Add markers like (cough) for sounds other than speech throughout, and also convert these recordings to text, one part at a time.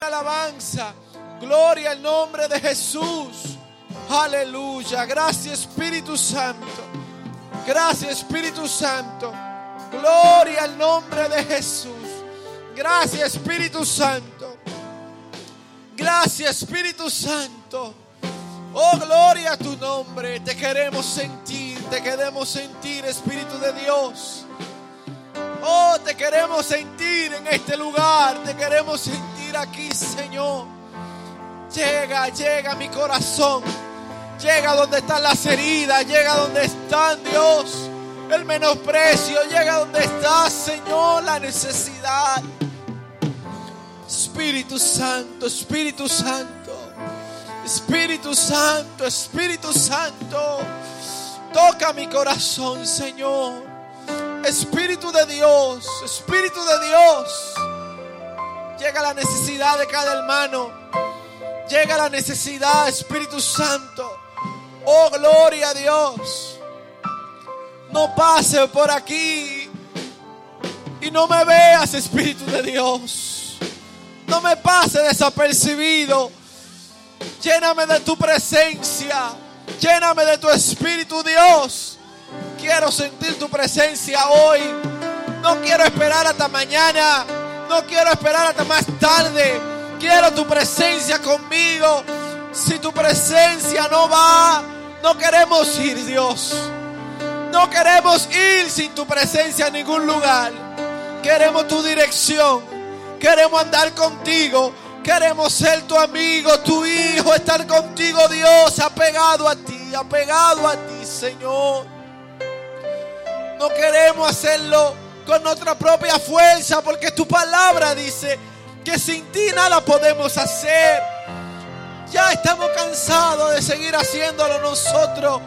alabanza. Gloria al nombre de Jesús. Aleluya. Gracias Espíritu Santo. Gracias Espíritu Santo. Gloria al nombre de Jesús. Gracias Espíritu Santo. Gracias Espíritu Santo. Oh, gloria a tu nombre. Te queremos sentir, te queremos sentir, Espíritu de Dios. Oh, te queremos sentir en este lugar, te queremos sentir aquí, Señor. Llega, llega mi corazón. Llega donde están las heridas, llega donde están, Dios, el menosprecio, llega donde está, Señor, la necesidad. Espíritu Santo, Espíritu Santo, Espíritu Santo, Espíritu Santo, toca mi corazón, Señor. Espíritu de Dios, Espíritu de Dios, llega la necesidad de cada hermano, llega la necesidad, Espíritu Santo. Oh, gloria a Dios. No pase por aquí y no me veas, Espíritu de Dios. No me pase desapercibido. Lléname de tu presencia. Lléname de tu Espíritu, Dios. Quiero sentir tu presencia hoy. No quiero esperar hasta mañana. No quiero esperar hasta más tarde. Quiero tu presencia conmigo. Si tu presencia no va, no queremos ir, Dios. No queremos ir sin tu presencia a ningún lugar. Queremos tu dirección. Queremos andar contigo. Queremos ser tu amigo, tu hijo, estar contigo, Dios, apegado a ti, apegado a ti, Señor. No queremos hacerlo con nuestra propia fuerza, porque tu palabra dice que sin ti nada podemos hacer. Ya estamos cansados de seguir haciéndolo nosotros.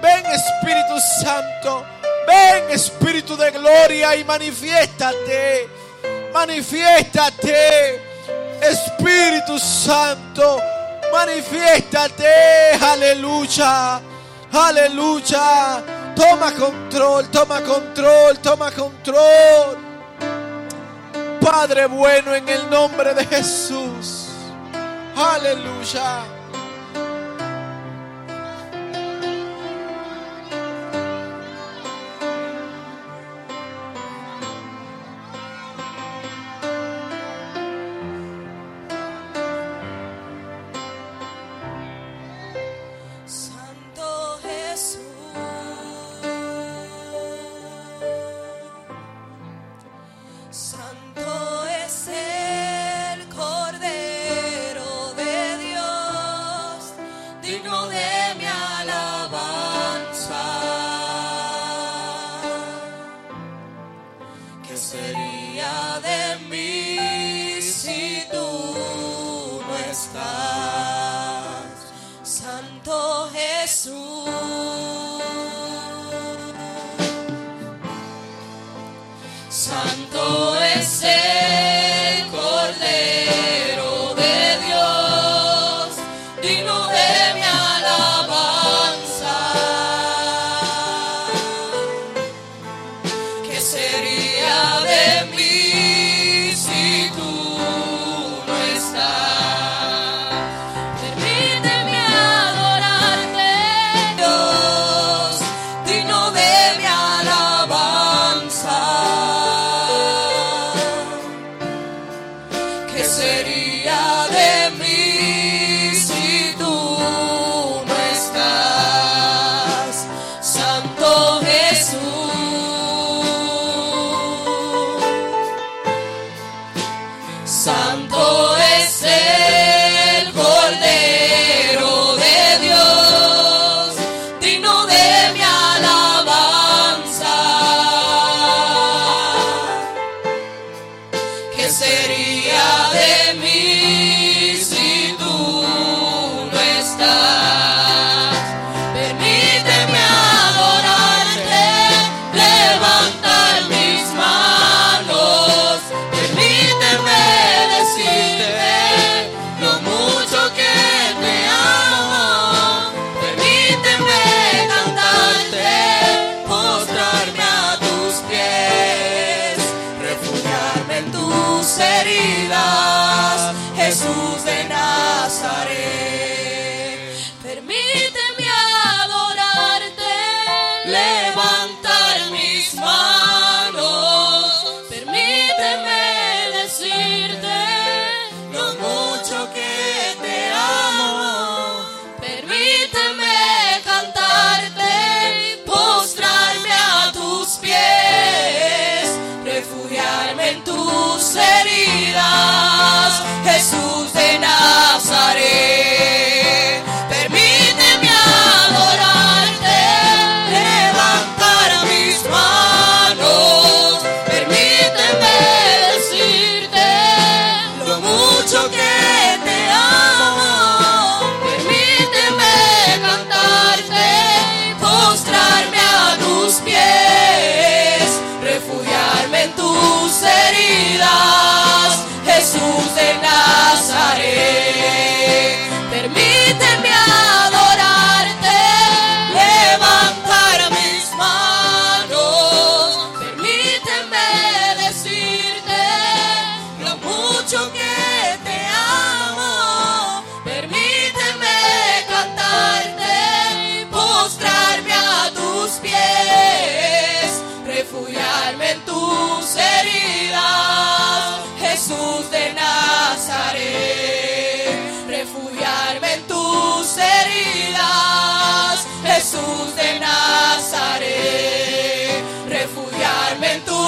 Ven Espíritu Santo, ven Espíritu de gloria y manifiéstate, manifiéstate. Espíritu Santo, manifiéstate, aleluya, aleluya. Toma control, toma control, toma control. Padre bueno, en el nombre de Jesús. Aleluya.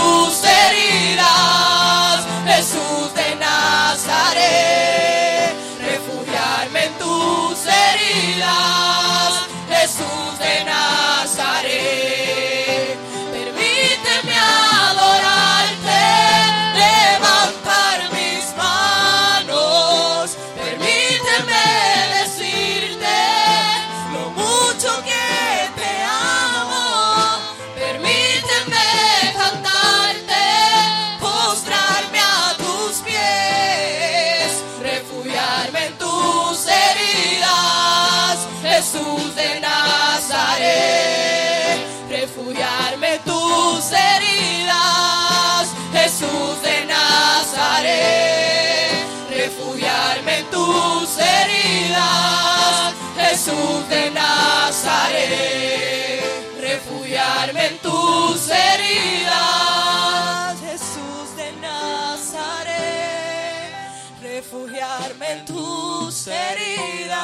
sus heridas, Jesús de Nazaret. Jesús de Nazaret, refugiarme en tus heridas, Jesús de Nazaret, refugiarme en tus heridas.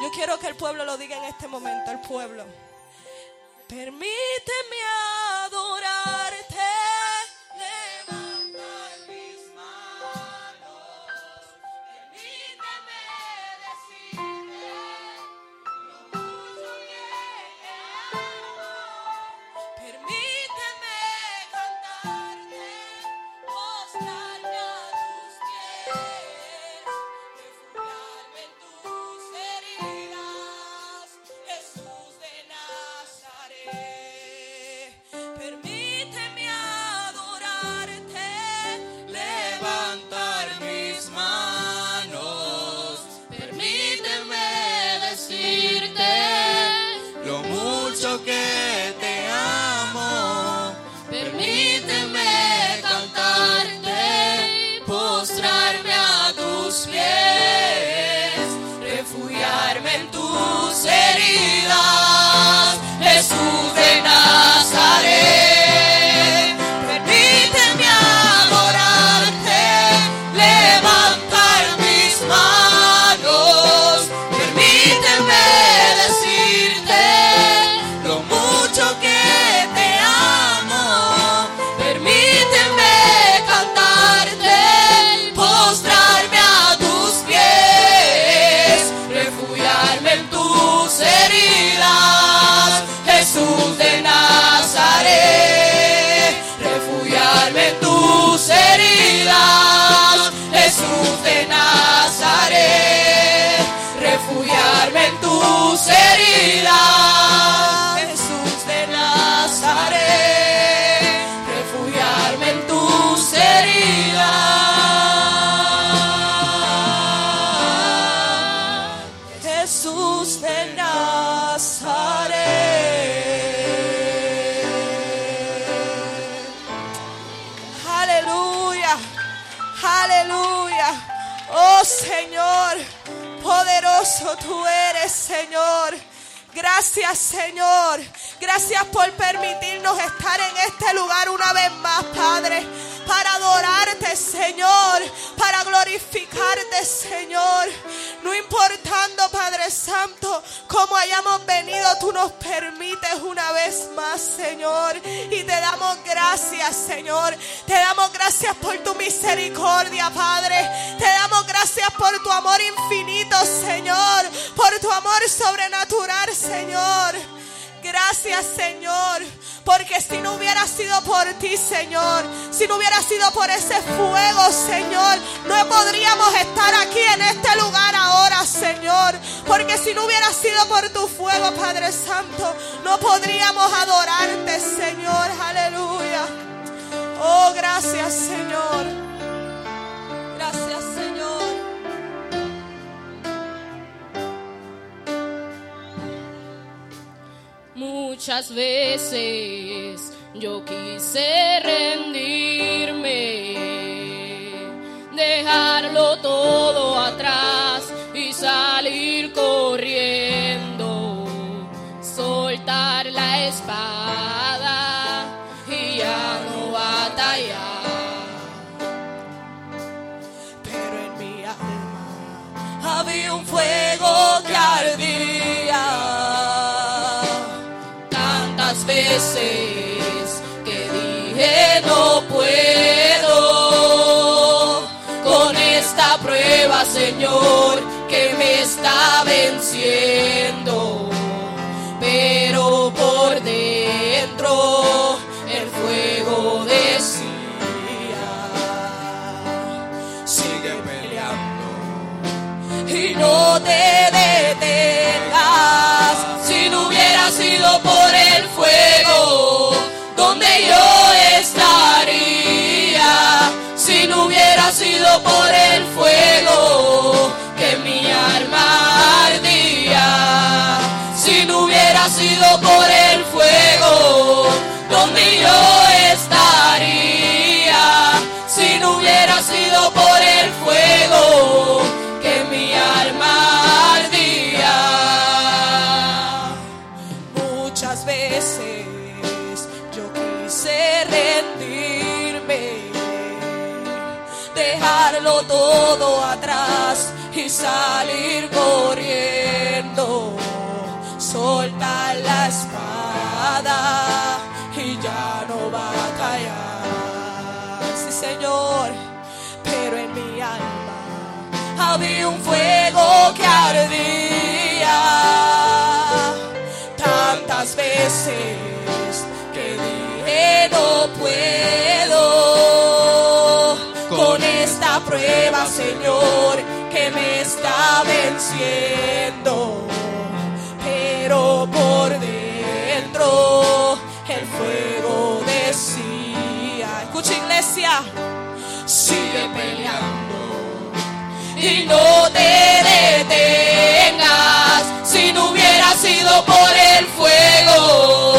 Yo quiero que el pueblo lo diga en este momento, el pueblo. Permíteme adorarte, Jesús de Nazaret, refugiarme en tus heridas, Jesús de Nazaret. Aleluya, aleluya. Oh Señor, poderoso tú eres, Señor. Gracias, Señor. Gracias por permitirnos estar en este lugar una vez más, Padre. Para adorarte, Señor. Para glorificarte, Señor. No importando, Padre Santo, cómo hayamos venido, tú nos permites una vez más, Señor. Y te damos gracias, Señor. Te damos gracias por tu misericordia, Padre. Te damos gracias por tu amor infinito, Señor. Por tu amor sobrenatural, Señor. Gracias, Señor. Porque si no hubiera sido por ti, Señor, si no hubiera sido por ese fuego, Señor, no podríamos estar aquí en este lugar ahora, Señor. Porque si no hubiera sido por tu fuego, Padre Santo, no podríamos adorarte, Señor. Aleluya. Oh, gracias, Señor. Muchas veces yo quise rendirme, dejarlo todo atrás y salir corriendo, soltar la espada y ya no batallar. Pero en mi alma había un fuego que ardía tantas veces todo atrás y salir corriendo. Soltar la espada y ya no batallar. Sí, Señor, pero en mi alma había un fuego que ardía me está venciendo, pero por dentro el fuego decía, escucha iglesia, sigue peleando y no te detengas. Si no hubiera sido por el fuego,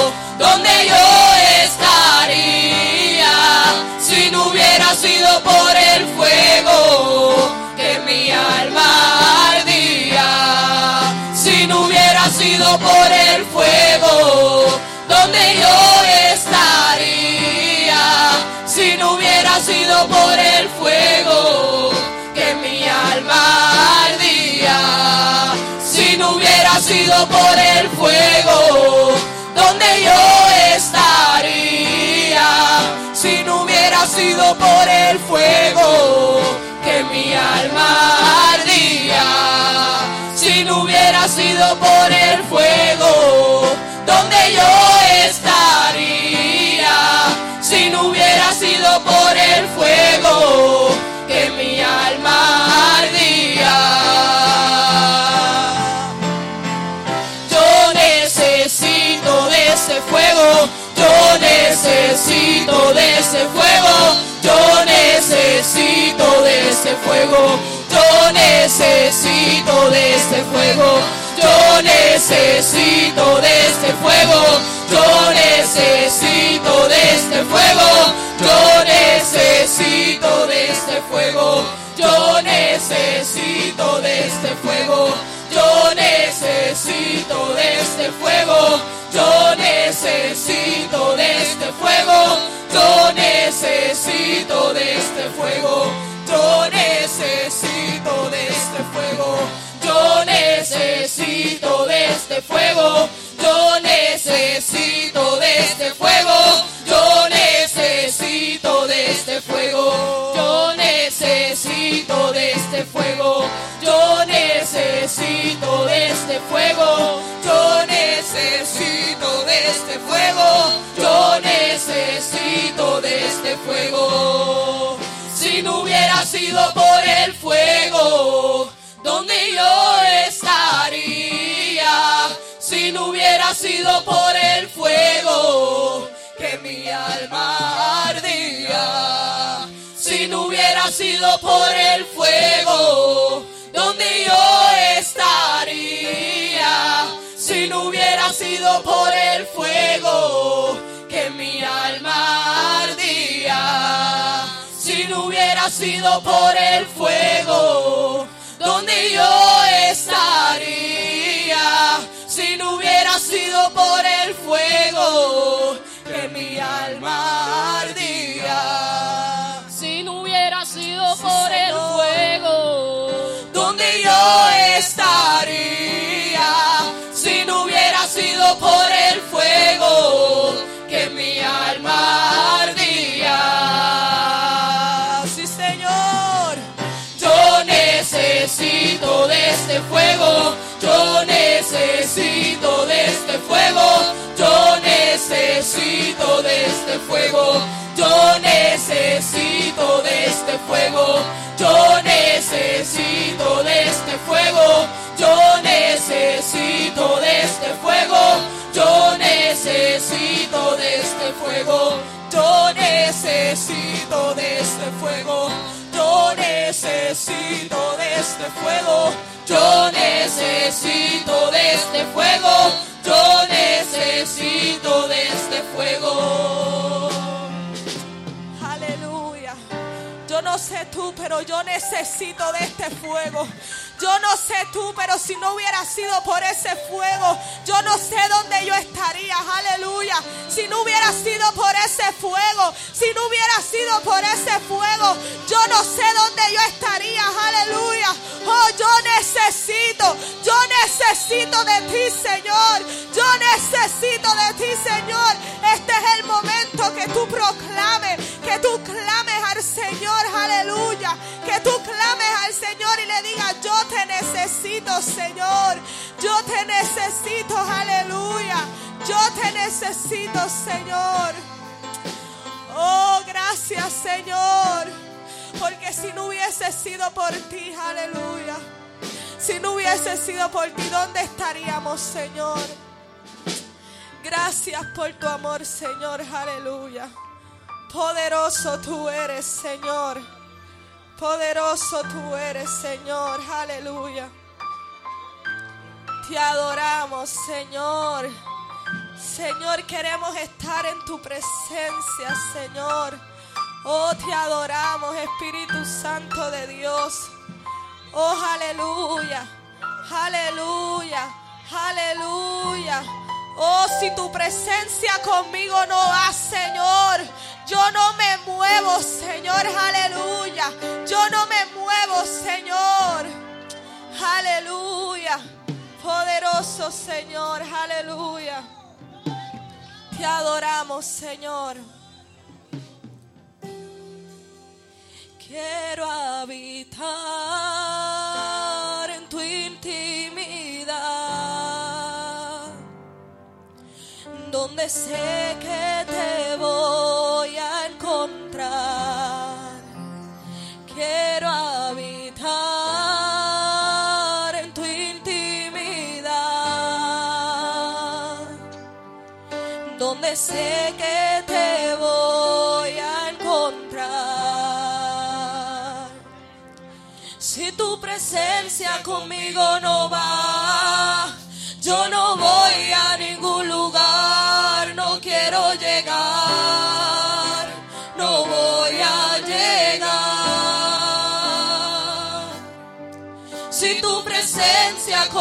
por el fuego, donde yo estaría. Si no hubiera sido por el fuego, que mi alma ardía. Si no hubiera sido por el fuego, donde yo estaría. Si no hubiera sido por el fuego, que mi alma ardía. Si no hubiera sido por el fuego, donde yo estaría. Si no hubiera sido por el fuego, que mi alma ardía. Yo necesito de ese fuego, yo necesito de ese fuego, yo necesito de ese fuego, yo necesito de ese fuego, yo necesito de este fuego, yo necesito de este fuego, yo necesito de este fuego, yo necesito de este fuego, yo necesito de este fuego, yo necesito de este fuego, yo necesito de este fuego, necesito de este fuego, yo necesito de este fuego, yo necesito de este fuego, yo necesito de este fuego, yo necesito de este fuego, yo necesito de este fuego, yo necesito de este fuego. Si no hubiera sido por el fuego, donde yo estaría, si no hubiera sido por el fuego, que mi alma ardía, si no hubiera sido por el fuego, donde yo estaría, si no hubiera sido por el fuego, que mi alma ardía, si no hubiera sido por el fuego, donde yo estaría, no hubiera sido por el fuego, que mi alma ardía. Si no hubiera sido por el fuego, donde yo estaría si no hubiera sido por el de este fuego, yo necesito de este fuego, yo necesito de este fuego, yo necesito de este fuego, yo necesito de este fuego, yo necesito de este fuego, yo necesito de este fuego, yo necesito de este fuego, necesito de este fuego. sé tú, pero yo necesito de este fuego. Yo no sé tú, pero si no hubiera sido por ese fuego, yo no sé dónde yo estaría. Aleluya. Si no hubiera sido por ese fuego, si no hubiera sido por ese fuego, yo no sé dónde yo estaría. Aleluya. Oh, yo necesito, yo necesito de ti, Señor. Yo necesito de Y le digas, yo te necesito, Señor. Yo te necesito, aleluya. Yo te necesito, Señor. Oh, gracias, Señor. Porque si no hubiese sido por ti, aleluya. Si no hubiese sido por ti, ¿dónde estaríamos, Señor? Gracias por tu amor, Señor, aleluya. Poderoso tú eres, Señor. Poderoso tú eres, Señor, aleluya. Te adoramos, Señor. Señor, queremos estar en tu presencia, Señor. Oh, te adoramos, Espíritu Santo de Dios. Oh, aleluya, aleluya, aleluya. Oh, si tu presencia conmigo no va, Señor, yo no me muevo, Señor, aleluya. Yo no me muevo, Señor, aleluya. Poderoso Señor, aleluya. Te adoramos, Señor. Quiero habitar donde sé que te voy a encontrar. Quiero habitar en tu intimidad, donde sé que te voy a encontrar. Si tu presencia conmigo no va, yo no voy a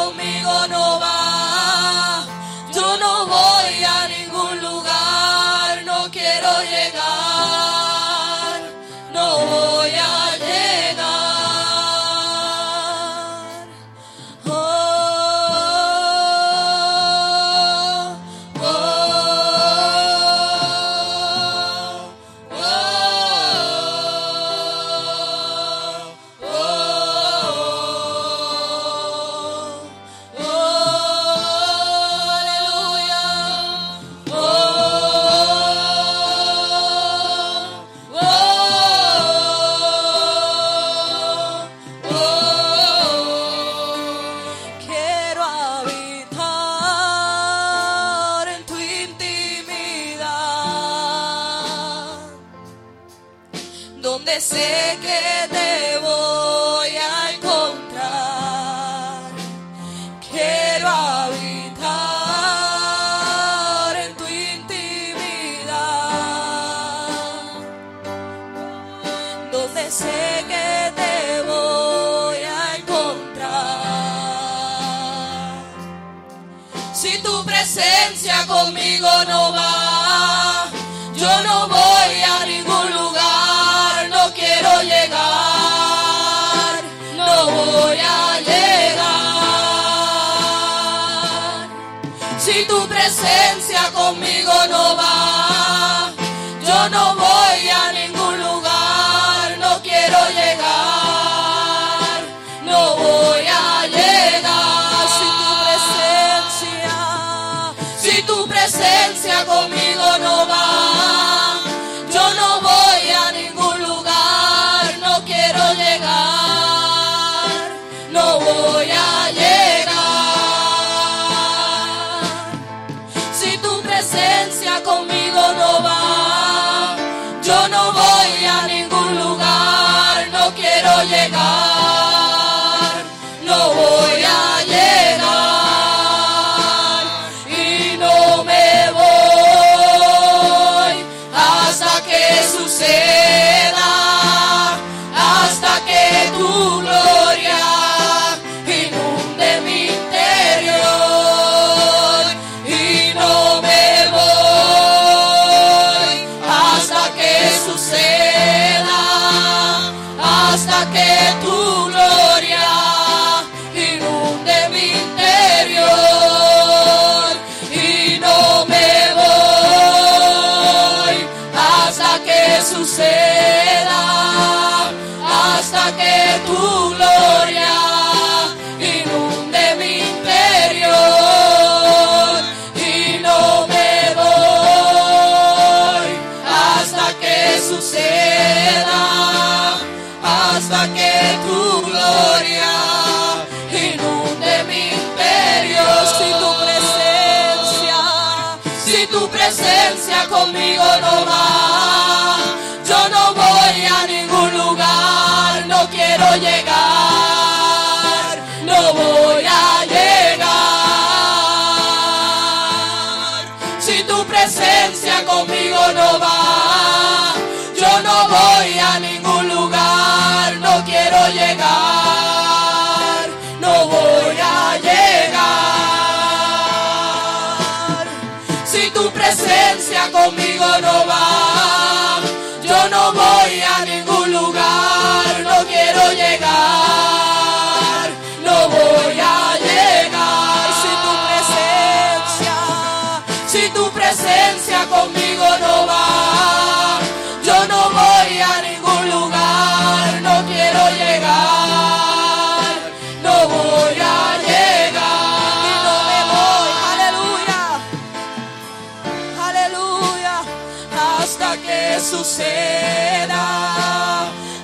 conmigo no va, donde sé que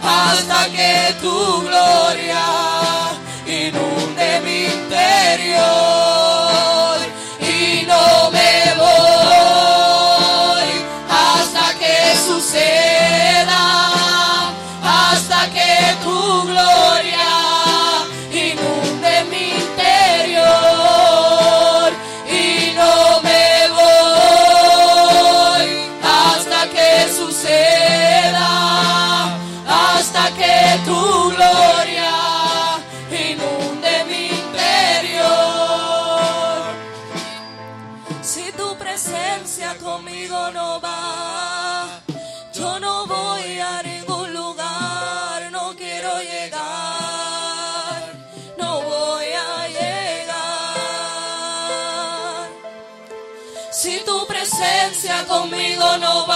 hasta que tu gloria no.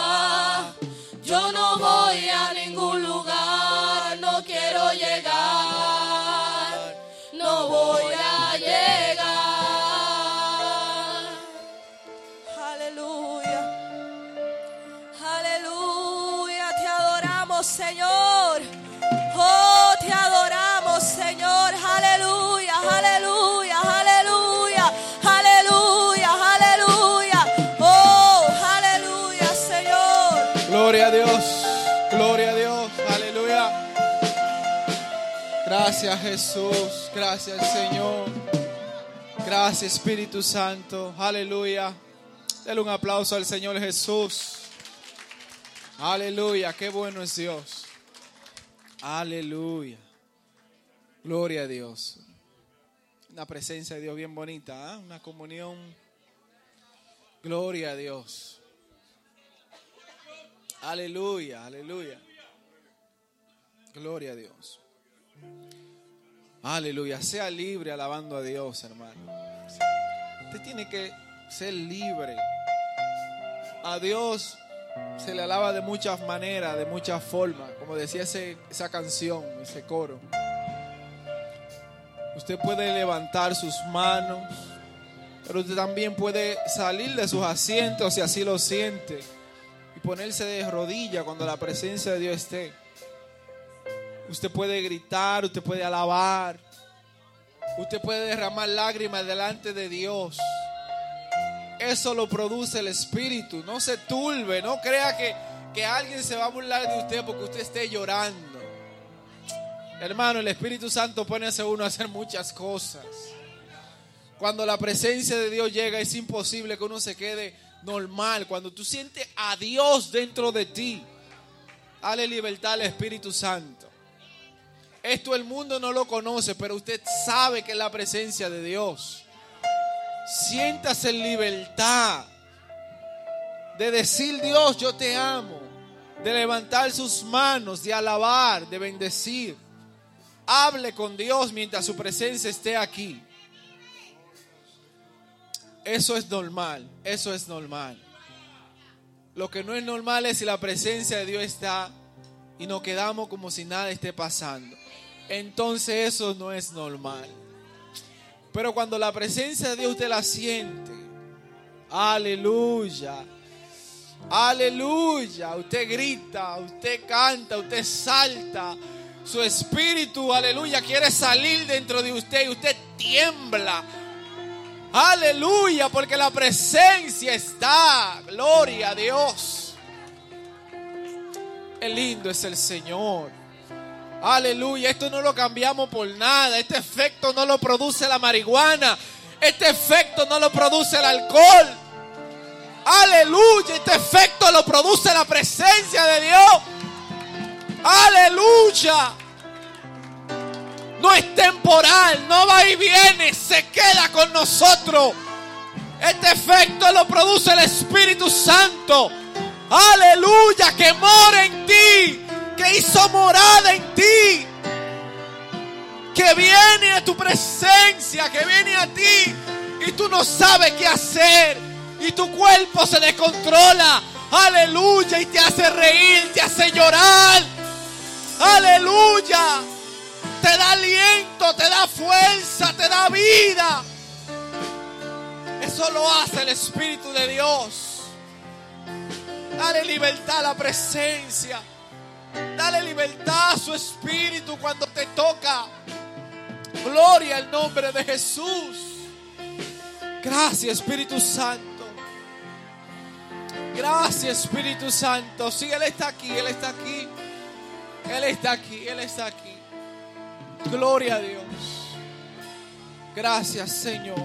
Gracias Jesús, gracias Señor, gracias Espíritu Santo, aleluya. Dale un aplauso al Señor Jesús. Aleluya, qué bueno es Dios. Aleluya. Gloria a Dios. Una presencia de Dios bien bonita, ¿ah? una comunión. Gloria a Dios. Aleluya, aleluya. Gloria a Dios. Aleluya. Sea libre alabando a Dios, hermano. Usted tiene que ser libre. A Dios se le alaba de muchas maneras, de muchas formas. Como decía ese, esa canción, ese coro. Usted puede levantar sus manos, pero usted también puede salir de sus asientos si así lo siente y ponerse de rodillas cuando la presencia de Dios esté. Usted puede gritar, usted puede alabar. Usted puede derramar lágrimas delante de Dios. Eso lo produce el Espíritu. No se turbe, no crea que, que alguien se va a burlar de usted porque usted esté llorando. Hermano, el Espíritu Santo pone a uno a hacer muchas cosas. Cuando la presencia de Dios llega es imposible que uno se quede normal. Cuando tú sientes a Dios dentro de ti, dale libertad al Espíritu Santo. Esto el mundo no lo conoce, pero usted sabe que es la presencia de Dios. Siéntase en libertad de decir Dios, yo te amo, de levantar sus manos, de alabar, de bendecir. Hable con Dios mientras su presencia esté aquí. Eso es normal, eso es normal. Lo que no es normal es si la presencia de Dios está y nos quedamos como si nada esté pasando. Entonces eso no es normal. Pero cuando la presencia de Dios usted la siente, aleluya, aleluya, usted grita, usted canta, usted salta, su espíritu, aleluya, quiere salir dentro de usted y usted tiembla. Aleluya, porque la presencia está. Gloria a Dios. Qué lindo es el Señor. Aleluya, esto no lo cambiamos por nada. Este efecto no lo produce la marihuana. Este efecto no lo produce el alcohol. Aleluya, este efecto lo produce la presencia de Dios. Aleluya. No es temporal, no va y viene, se queda con nosotros. Este efecto lo produce el Espíritu Santo. Aleluya, que mora en ti, que hizo morada en ti, que viene a tu presencia, que viene a ti y tú no sabes qué hacer y tu cuerpo se descontrola. Aleluya, y te hace reír, te hace llorar. Aleluya te da aliento, te da fuerza, te da vida. Eso lo hace el Espíritu de Dios. Dale libertad a la presencia. Dale libertad a su Espíritu cuando te toca. Gloria al nombre de Jesús. Gracias Espíritu Santo. Gracias Espíritu Santo. Sí, Él está aquí, Él está aquí. Él está aquí, Él está aquí. Gloria a Dios. Gracias Señor.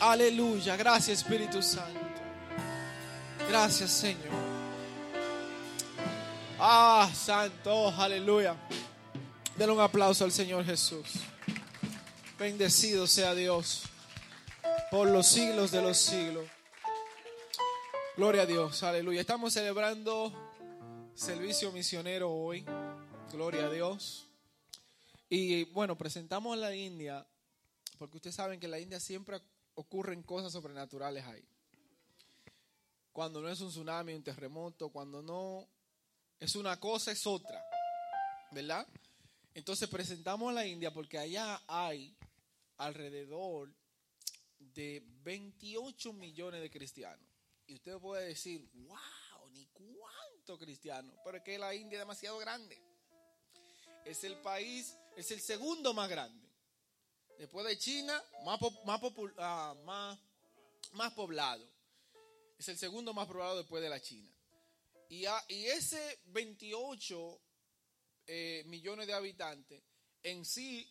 Aleluya. Gracias Espíritu Santo. Gracias Señor. Ah, Santo. Aleluya. Denle un aplauso al Señor Jesús. Bendecido sea Dios por los siglos de los siglos. Gloria a Dios. Aleluya. Estamos celebrando servicio misionero hoy. Gloria a Dios. Y bueno, presentamos a la India, porque ustedes saben que en la India siempre ocurren cosas sobrenaturales ahí. Cuando no es un tsunami, un terremoto, cuando no es una cosa, es otra. ¿Verdad? Entonces presentamos a la India porque allá hay alrededor de 28 millones de cristianos. Y usted puede decir, wow, ni cuánto cristiano. Pero es que la India es demasiado grande. Es el país es el segundo más grande. Después de China, más, ah, más, más poblado. Es el segundo más poblado después de la China. Y, ese 28 eh, millones de habitantes, en sí,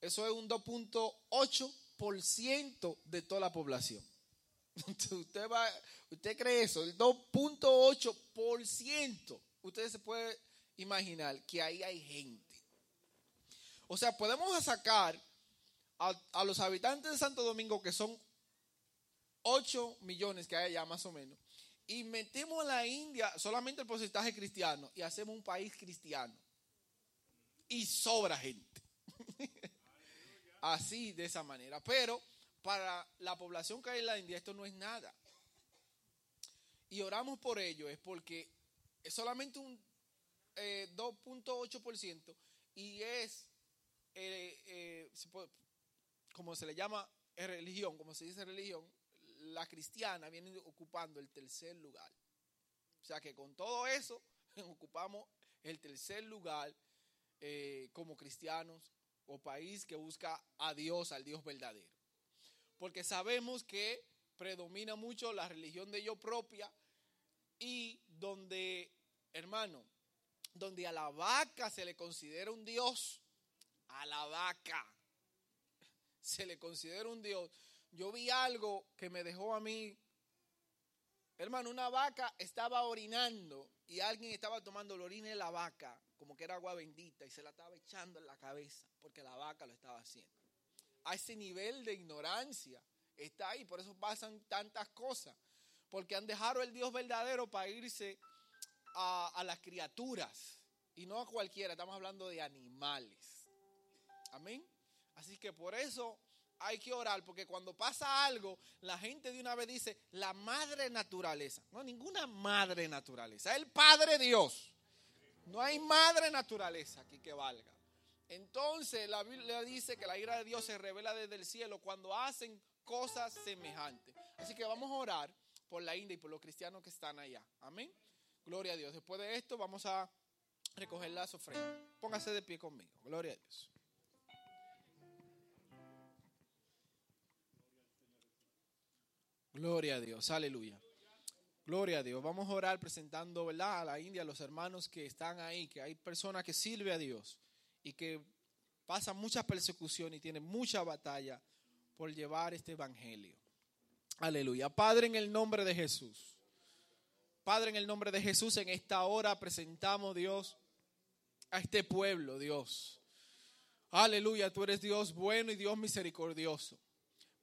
eso es un 2.8% de toda la población. (laughs) Usted, va, usted cree eso, el 2.8%. Usted se puede imaginar que ahí hay gente. O sea, podemos sacar a, los habitantes de Santo Domingo, que son 8 millones que hay allá más o menos, y metemos a la India solamente el porcentaje cristiano y hacemos un país cristiano. Y sobra gente. (laughs) Así, de esa manera. Pero para la población que hay en la India esto no es nada. Y oramos por ello, es porque es solamente un 2.8% eh, y es eh, eh, como se le llama religión, como se dice religión, la cristiana viene ocupando el tercer lugar. O sea que con todo eso (laughs) ocupamos el tercer lugar eh, como cristianos o país que busca a Dios, al Dios verdadero. porque sabemos que predomina mucho la religión de yo propia y donde, hermano, donde a la vaca se le considera un dios, a la vaca (laughs) se le considera un dios. Yo vi algo que me dejó a mí, hermano, una vaca estaba orinando y alguien estaba tomando la orina de la vaca, como que era agua bendita, y se la estaba echando en la cabeza, porque la vaca lo estaba haciendo. A ese nivel de ignorancia está ahí, por eso pasan tantas cosas, porque han dejado el Dios verdadero para irse a, a las criaturas, y no a cualquiera, estamos hablando de animales. Amén. Así que por eso hay que orar, porque cuando pasa algo, la gente de una vez dice, la madre naturaleza. No, ninguna madre naturaleza, el Padre Dios. No hay madre naturaleza aquí que valga. Entonces la Biblia dice que la ira de Dios se revela desde el cielo cuando hacen cosas semejantes. Así que vamos a orar por la India y por los cristianos que están allá. Amén. Gloria a Dios. Después de esto vamos a recoger las ofrendas. Póngase de pie conmigo. Gloria a Dios. Gloria a Dios, aleluya. Gloria a Dios. Vamos a orar presentando, ¿verdad? A la India, a los hermanos que están ahí, que hay personas que sirven a Dios y que pasan mucha persecución y tienen mucha batalla por llevar este evangelio. Aleluya. Padre, en el nombre de Jesús. Padre, en el nombre de Jesús, en esta hora presentamos, Dios, a este pueblo, Dios. Aleluya, tú eres Dios bueno y Dios misericordioso.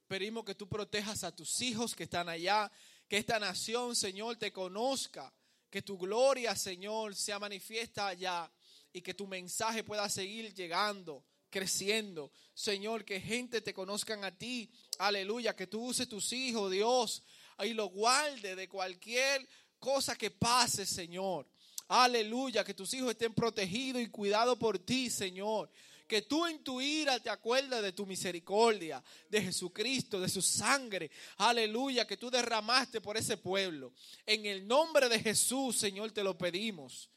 Pedimos que tú protejas a tus hijos que están allá, que esta nación, Señor, te conozca, que tu gloria, Señor, sea manifiesta allá y que tu mensaje pueda seguir llegando, creciendo. Señor, que gente te conozcan a ti. Aleluya, que tú uses tus hijos, Dios, y lo guarde de cualquier cosa que pase, Señor. Aleluya, que tus hijos estén protegidos y cuidados por ti, Señor que tú en tu ira te acuerdas de tu misericordia, de Jesucristo, de su sangre. Aleluya, que tú derramaste por ese pueblo. En el nombre de Jesús, Señor, te lo pedimos.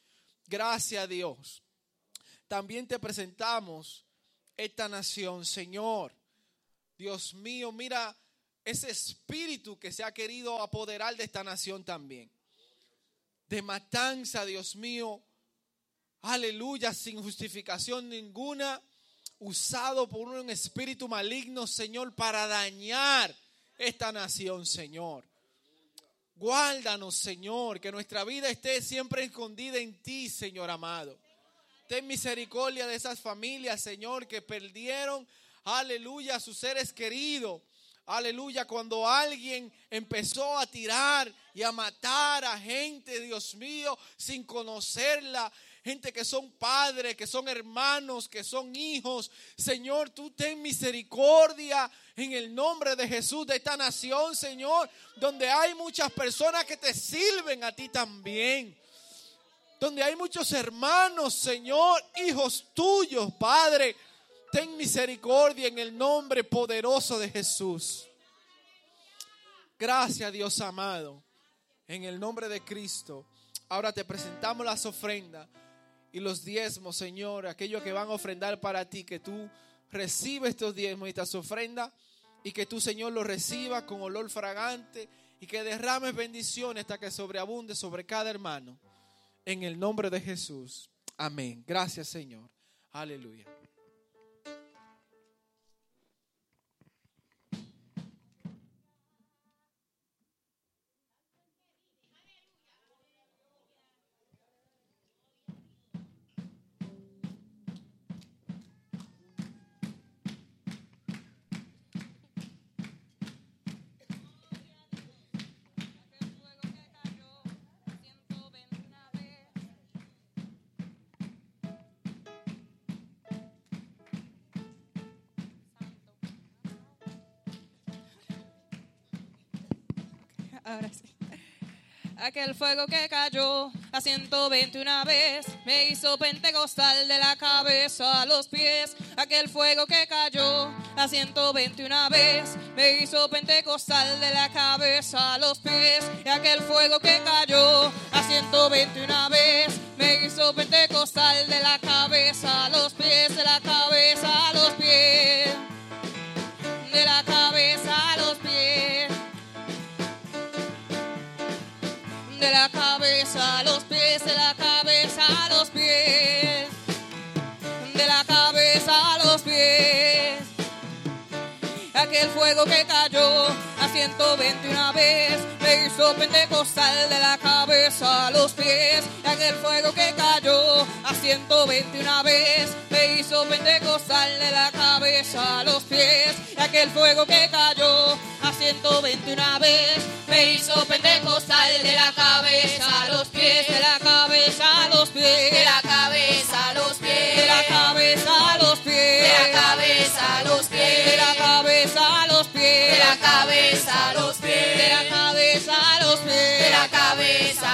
Gracias a Dios. También te presentamos esta nación, Señor. Dios mío, mira ese espíritu que se ha querido apoderar de esta nación también. De matanza, Dios mío, aleluya, sin justificación ninguna, usado por un espíritu maligno, Señor, para dañar esta nación, Señor. Guárdanos, Señor, que nuestra vida esté siempre escondida en ti, Señor amado. Ten misericordia de esas familias, Señor, que perdieron, aleluya, a sus seres queridos. Aleluya, cuando alguien empezó a tirar y a matar a gente, Dios mío, sin conocerla, gente que son padres, que son hermanos, que son hijos. Señor, tú ten misericordia en el nombre de Jesús de esta nación, Señor, donde hay muchas personas que te sirven a ti también. Donde hay muchos hermanos, Señor, hijos tuyos, Padre. Ten misericordia en el nombre poderoso de Jesús. Gracias, Dios amado. En el nombre de Cristo. Ahora te presentamos las ofrendas y los diezmos, Señor, aquellos que van a ofrendar para ti, que tú recibes estos diezmos y estas ofrendas y que tú, Señor, los reciba con olor fragante y que derrames bendiciones hasta que sobreabunde sobre cada hermano. En el nombre de Jesús. Amén. Gracias, Señor. Aleluya. Aquel fuego que cayó a 121 vez me hizo pentecostal de la cabeza a los pies. Aquel fuego que cayó a 121 vez me hizo pentecostal de la cabeza a los pies. Y aquel fuego que cayó a 121 vez me hizo pentecostal de la cabeza a los pies, de la cabeza a los pies, fuego que cayó a 121 vez me hizo pentecostal de la cabeza a los pies. Y aquel fuego que cayó a 121 vez me hizo pentecostal de la cabeza a los pies. Y aquel fuego que cayó a 121 vez me hizo pentecostal de la cabeza a los pies.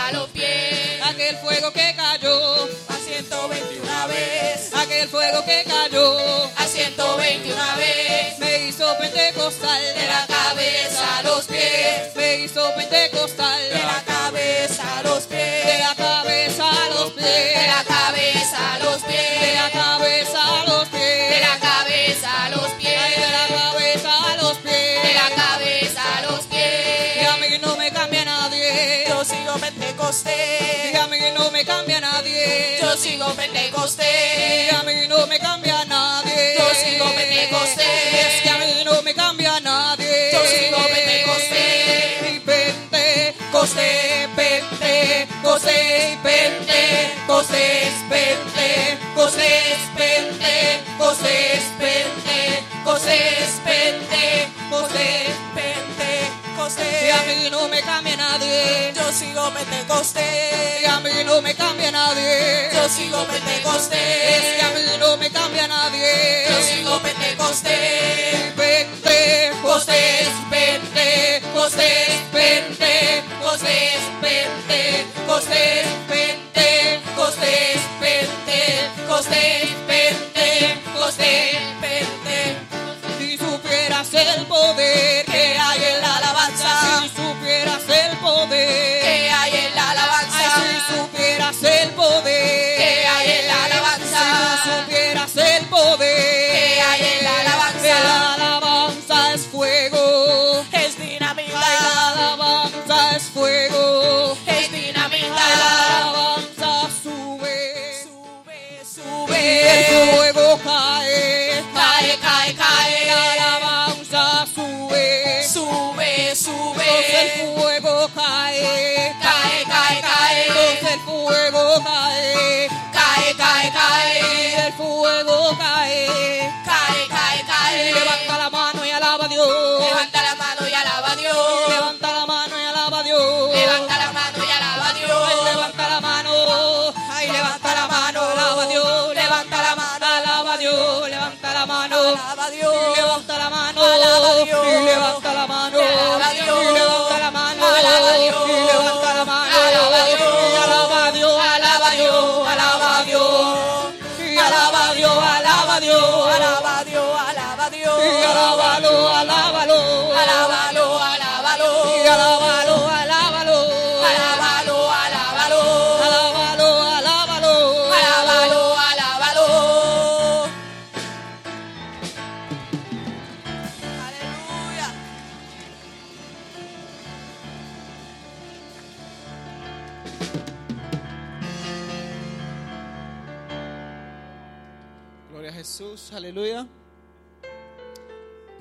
A los pies. Aquel fuego que cayó A 121 vez. aquel fuego que cayó A 121 vez. me hizo pentecostal De la cabeza a los pies. me hizo pentecostal Pentecostés. Dígame que no me cambia nadie. Yo sigo Pentecostés. Dígame que no me cambia nadie. Yo sigo Pentecostés. Es que a mí no me cambia nadie. Yo sigo Pentecostés. Pentecostés, Pentecostés, Pentecostés, Pentecostés, Pentecostés, Pentecostés, Pentecostés a mí no me cambia nadie Yo sigo Pentecostés. y a mí no me cambia nadie Yo sigo es que a Pentecostés. mí no me cambia nadie Yo sigo Pentecostés. Pentecostés,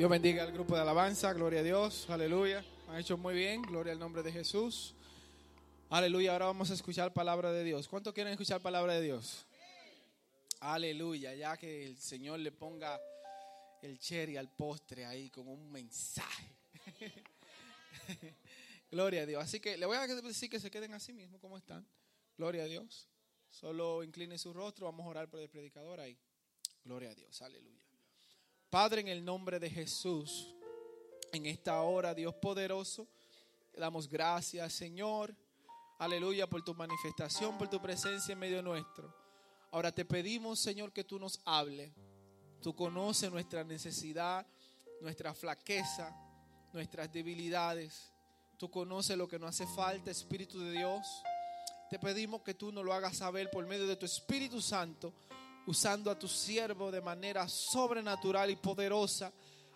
Dios bendiga al grupo de alabanza, gloria a Dios, aleluya. Han hecho muy bien, gloria al nombre de Jesús. Aleluya, ahora vamos a escuchar palabra de Dios. ¿Cuántos quieren escuchar palabra de Dios? Aleluya, ya que el Señor le ponga el cherry al postre ahí con un mensaje. (laughs) Gloria a Dios. Así que le voy a decir que se queden así mismo como están. Gloria a Dios. Solo incline su rostro. Vamos a orar por el predicador ahí. Gloria a Dios. Aleluya. Padre, en el nombre de Jesús, en esta hora, Dios poderoso, damos gracias, Señor. Aleluya por tu manifestación, por tu presencia en medio nuestro. Ahora te pedimos, Señor, que tú nos hables. Tú conoces nuestra necesidad, nuestra flaqueza, nuestras debilidades. Tú conoces lo que nos hace falta, Espíritu de Dios. Te pedimos que tú nos lo hagas saber por medio de tu Espíritu Santo, usando a tu siervo de manera sobrenatural y poderosa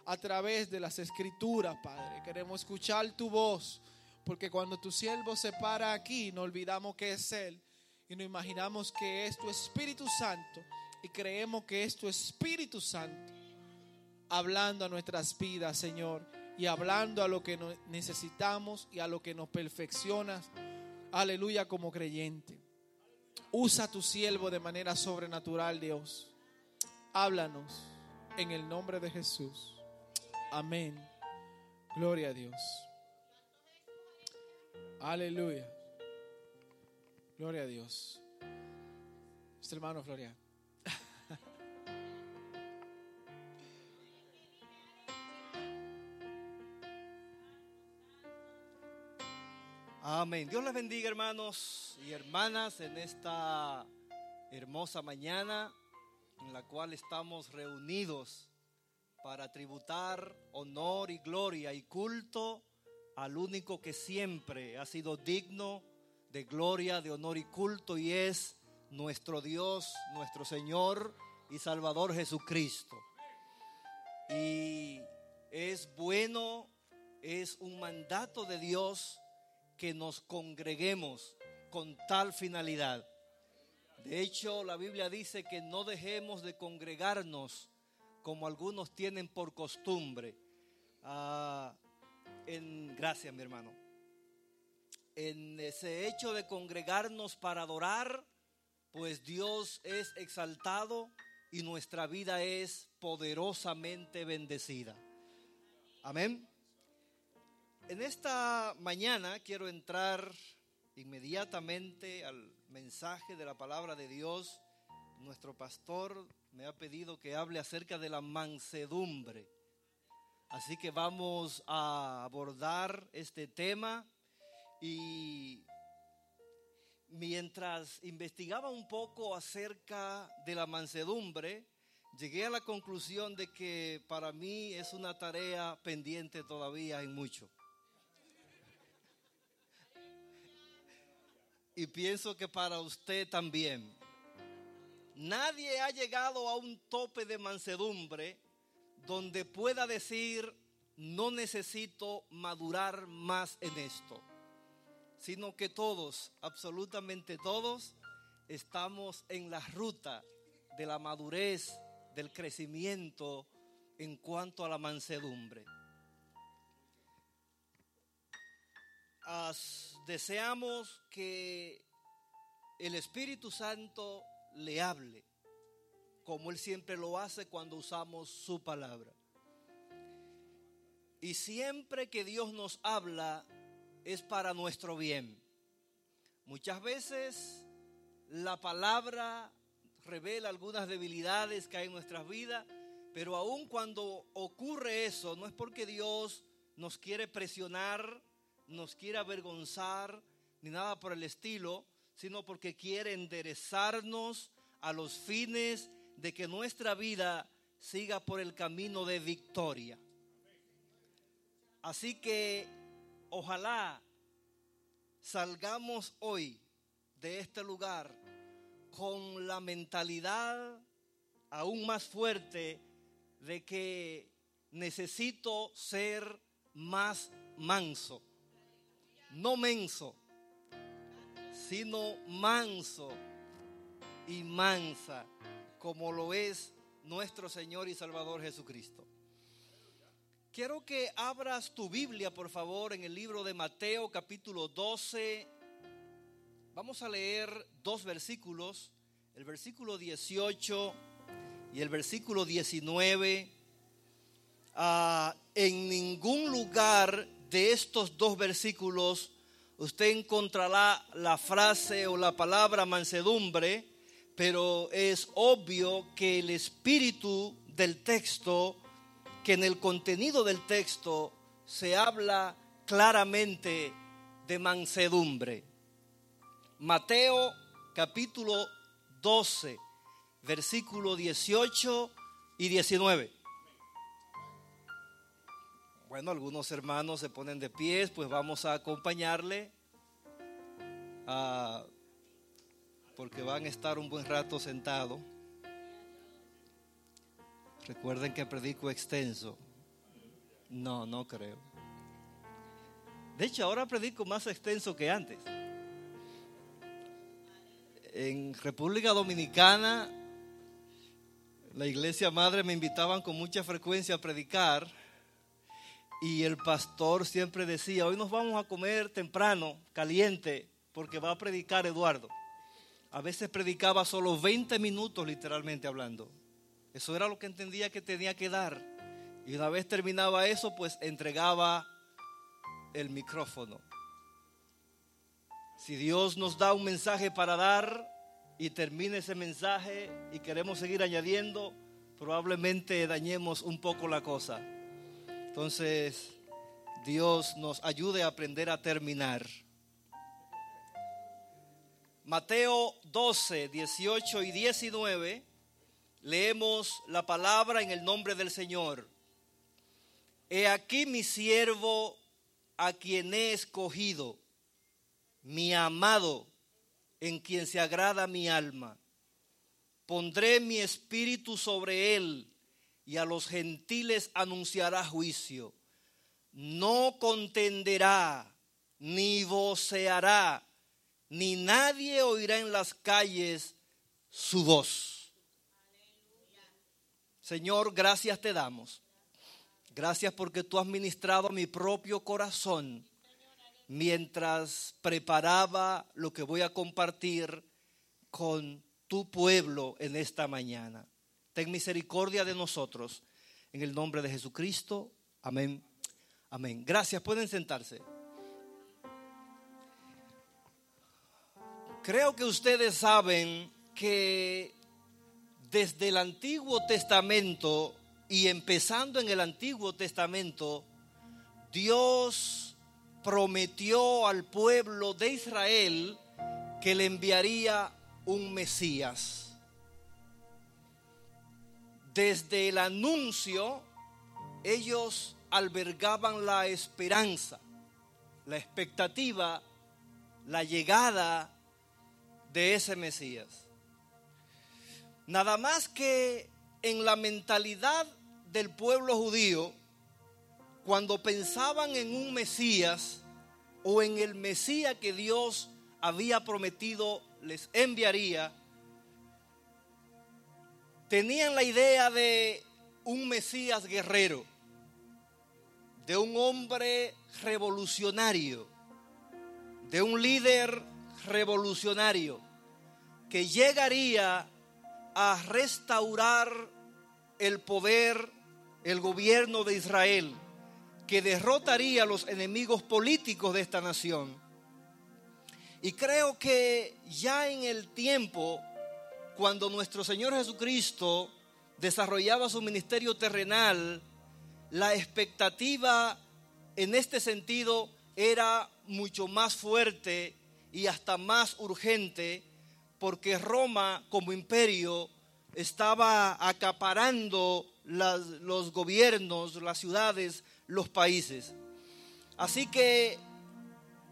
a través de las escrituras, Padre. Queremos escuchar tu voz, porque cuando tu siervo se para aquí, no olvidamos que es Él y nos imaginamos que es tu Espíritu Santo y creemos que es tu Espíritu Santo hablando a nuestras vidas, Señor, y hablando a lo que necesitamos y a lo que nos perfeccionas, aleluya, como creyente. Usa tu siervo de manera sobrenatural, Dios. Háblanos en el nombre de Jesús. Amén. Gloria a Dios. Aleluya. Gloria a Dios. Este hermano Florian. Amén. Dios les bendiga, hermanos y hermanas, en esta hermosa mañana en la cual estamos reunidos para tributar honor y gloria y culto al único que siempre ha sido digno de gloria, de honor y culto y es nuestro Dios, nuestro Señor y Salvador Jesucristo. Y es bueno, es un mandato de Dios que nos congreguemos con tal finalidad. De hecho, la Biblia dice que no dejemos de congregarnos como algunos tienen por costumbre. Ah, en, gracias, mi hermano. En ese hecho de congregarnos para adorar, pues Dios es exaltado y nuestra vida es poderosamente bendecida. Amén. En esta mañana quiero entrar inmediatamente al mensaje de la palabra de Dios. Nuestro pastor me ha pedido que hable acerca de la mansedumbre. Así que vamos a abordar este tema y mientras investigaba un poco acerca de la mansedumbre, llegué a la conclusión de que para mí es una tarea pendiente todavía en mucho. Y pienso que para usted también. Nadie ha llegado a un tope de mansedumbre donde pueda decir, no necesito madurar más en esto, sino que todos, absolutamente todos, estamos en la ruta de la madurez, del crecimiento en cuanto a la mansedumbre. As- deseamos que el Espíritu Santo le hable, como Él siempre lo hace cuando usamos su palabra. Y siempre que Dios nos habla es para nuestro bien. Muchas veces la palabra revela algunas debilidades que hay en nuestras vidas, pero aun cuando ocurre eso, no es porque Dios nos quiere presionar, nos quiere avergonzar, ni nada por el estilo, sino porque quiere enderezarnos a los fines de que nuestra vida siga por el camino de victoria. Así que ojalá salgamos hoy de este lugar con la mentalidad aún más fuerte de que necesito ser más manso no menso, sino manso y mansa, como lo es nuestro Señor y Salvador Jesucristo. Quiero que abras tu Biblia, por favor, en el libro de Mateo capítulo 12. Vamos a leer dos versículos, el versículo 18 y el versículo 19. Ah, en ningún lugar de estos dos versículos usted encontrará la frase o la palabra mansedumbre, pero es obvio que el espíritu del texto, que en el contenido del texto se habla claramente de mansedumbre. Mateo capítulo 12, versículo 18 y 19. Bueno, algunos hermanos se ponen de pies, pues vamos a acompañarle, porque van a estar un buen rato sentados. Recuerden que predico extenso. No, no creo. De hecho, ahora predico más extenso que antes. En República Dominicana La iglesia madre me invitaban con mucha frecuencia a predicar y el pastor siempre decía, hoy nos vamos a comer temprano, caliente, porque va a predicar Eduardo. A veces predicaba solo 20 minutos literalmente hablando. Eso era lo que entendía que tenía que dar. Y una vez terminaba eso, pues entregaba el micrófono. Si Dios nos da un mensaje para dar y termina ese mensaje y queremos seguir añadiendo, probablemente dañemos un poco la cosa. Entonces, Dios nos ayude a aprender a terminar. Mateo 12, 18 y 19, leemos la palabra en el nombre del Señor. He aquí mi siervo a quien he escogido, mi amado, en quien se agrada mi alma. Pondré mi espíritu sobre él y a los gentiles anunciará juicio. No contenderá, ni voceará, ni nadie oirá en las calles su voz. Señor, gracias te damos. Gracias porque tú has ministrado mi propio corazón mientras preparaba lo que voy a compartir con tu pueblo en esta mañana. Ten misericordia de nosotros. En el nombre de Jesucristo. Amén. Amén. Gracias. Pueden sentarse. Creo que ustedes saben que desde el Antiguo Testamento y empezando en el Antiguo Testamento, Dios prometió al pueblo de Israel que le enviaría un Mesías. Desde el anuncio, ellos albergaban la esperanza, la expectativa, la llegada de ese Mesías. Nada más que en la mentalidad del pueblo judío, cuando pensaban en un Mesías o en el Mesías que Dios había prometido les enviaría, tenían la idea de un Mesías guerrero, de un hombre revolucionario, de un líder revolucionario que llegaría a restaurar el poder, el gobierno de Israel, que derrotaría a los enemigos políticos de esta nación. Y creo que ya en el tiempo, cuando nuestro Señor Jesucristo desarrollaba su ministerio terrenal, la expectativa en este sentido era mucho más fuerte y hasta más urgente porque Roma como imperio estaba acaparando los gobiernos, las ciudades, los países. Así que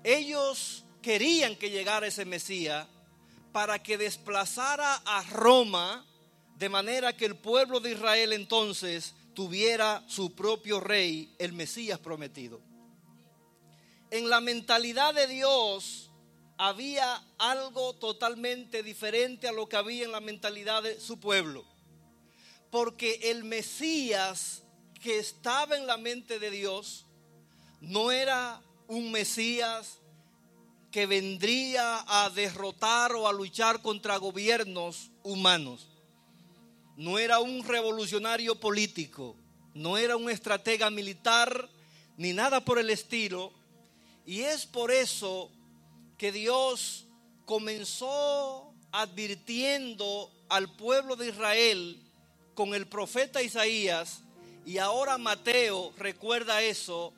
ellos querían que llegara ese Mesías para que desplazara a Roma de manera que el pueblo de Israel entonces tuviera su propio rey, el Mesías prometido. En la mentalidad de Dios, había algo totalmente diferente a lo que había en la mentalidad de su pueblo. Porque el Mesías que estaba en la mente de Dios no era un Mesías que vendría a derrotar o a luchar contra gobiernos humanos. No era un revolucionario político, no era un estratega militar, ni nada por el estilo. Y es por eso que Dios comenzó advirtiendo al pueblo de Israel con el profeta Isaías y ahora Mateo recuerda eso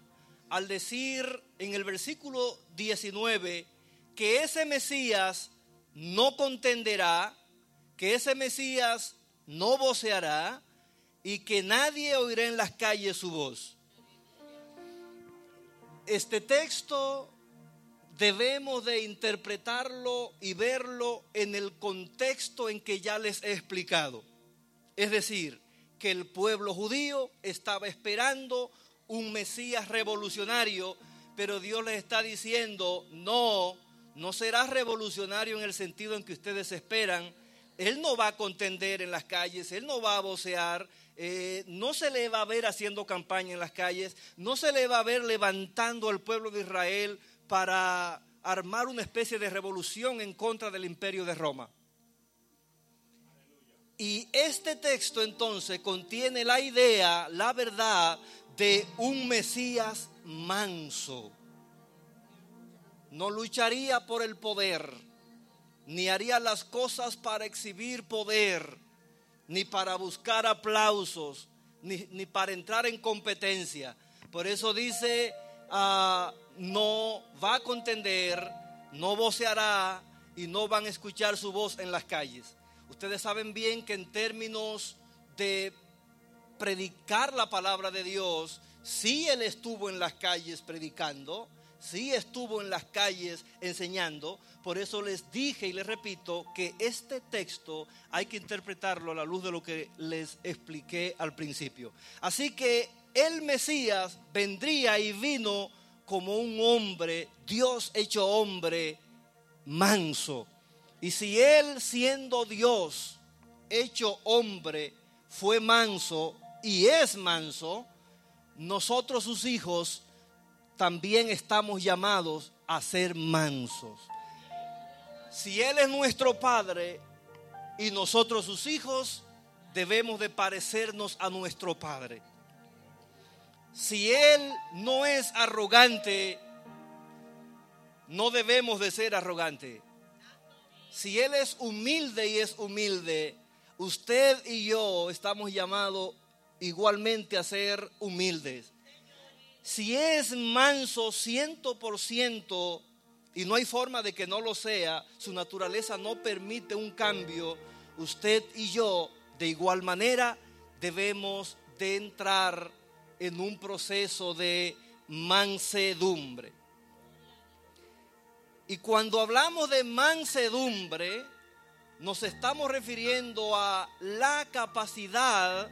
al decir en el versículo 19 que ese Mesías no contenderá, que ese Mesías no voceará y que nadie oirá en las calles su voz. Este texto debemos de interpretarlo y verlo en el contexto en que ya les he explicado. Es decir, que el pueblo judío estaba esperando un Mesías revolucionario, pero Dios les está diciendo, no, no será revolucionario en el sentido en que ustedes esperan, Él no va a contender en las calles, Él no va a vocear, eh, no se le va a ver haciendo campaña en las calles, no se le va a ver levantando al pueblo de Israel para armar una especie de revolución en contra del imperio de Roma. Y este texto entonces contiene la idea, la verdad de un Mesías manso. No lucharía por el poder, ni haría las cosas para exhibir poder, ni para buscar aplausos, ni, ni para entrar en competencia. Por eso dice, ah, no va a contender, no voceará y no van a escuchar su voz en las calles. Ustedes saben bien que en términos de predicar la palabra de Dios, sí Él estuvo en las calles predicando, sí estuvo en las calles enseñando. Por eso les dije y les repito que este texto hay que interpretarlo a la luz de lo que les expliqué al principio. Así que el Mesías vendría y vino como un hombre, Dios hecho hombre, manso. Y si Él siendo Dios, hecho hombre, fue manso y es manso, nosotros sus hijos también estamos llamados a ser mansos. Si Él es nuestro Padre y nosotros sus hijos, debemos de parecernos a nuestro Padre. Si Él no es arrogante, no debemos de ser arrogantes. Si Él es humilde y es humilde, usted y yo estamos llamados igualmente a ser humildes. Si es manso ciento por ciento y no hay forma de que no lo sea, su naturaleza no permite un cambio, usted y yo de igual manera debemos de entrar en un proceso de mansedumbre. Y cuando hablamos de mansedumbre, nos estamos refiriendo a la capacidad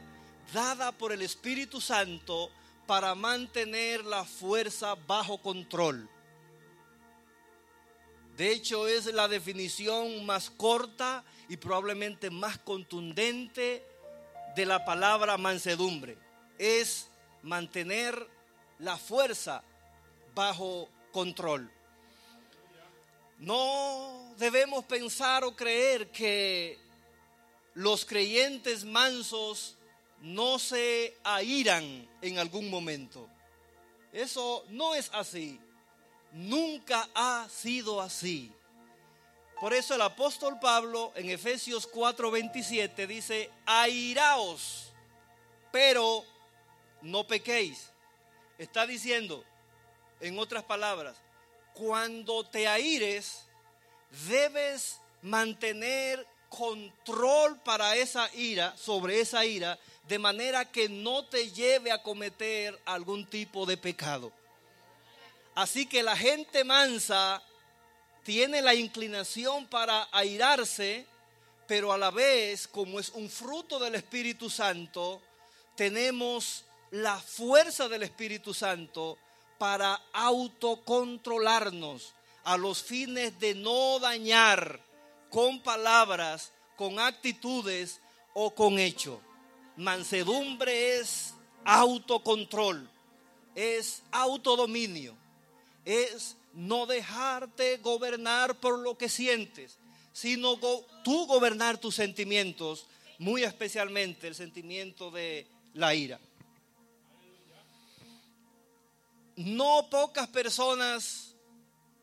dada por el Espíritu Santo para mantener la fuerza bajo control. De hecho, es la definición más corta y probablemente más contundente de la palabra mansedumbre. Es mantener la fuerza bajo control. No debemos pensar o creer que los creyentes mansos no se airan en algún momento. Eso no es así. Nunca ha sido así. Por eso el apóstol Pablo en Efesios 4:27 dice, airaos, pero no pequéis. Está diciendo, en otras palabras, cuando te aires, debes mantener control para esa ira, sobre esa ira, de manera que no te lleve a cometer algún tipo de pecado. Así que la gente mansa tiene la inclinación para airarse, pero a la vez, como es un fruto del Espíritu Santo, tenemos la fuerza del Espíritu Santo para autocontrolarnos a los fines de no dañar con palabras, con actitudes o con hecho. Mansedumbre es autocontrol, es autodominio, es no dejarte gobernar por lo que sientes, sino tú gobernar tus sentimientos, muy especialmente el sentimiento de la ira. No pocas personas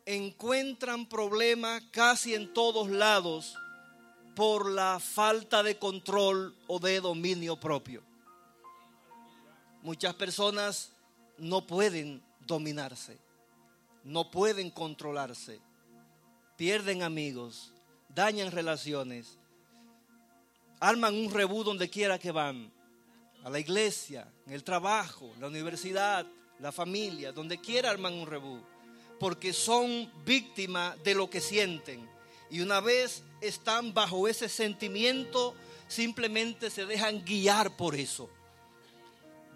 encuentran problemas casi en todos lados por la falta de control o de dominio propio. Muchas personas no pueden dominarse, no pueden controlarse, pierden amigos, dañan relaciones, arman un rebú donde quiera que van, a la iglesia, en el trabajo, la universidad, la familia, donde quiera arman un rebú, porque son víctimas de lo que sienten. Y una vez están bajo ese sentimiento, simplemente se dejan guiar por eso.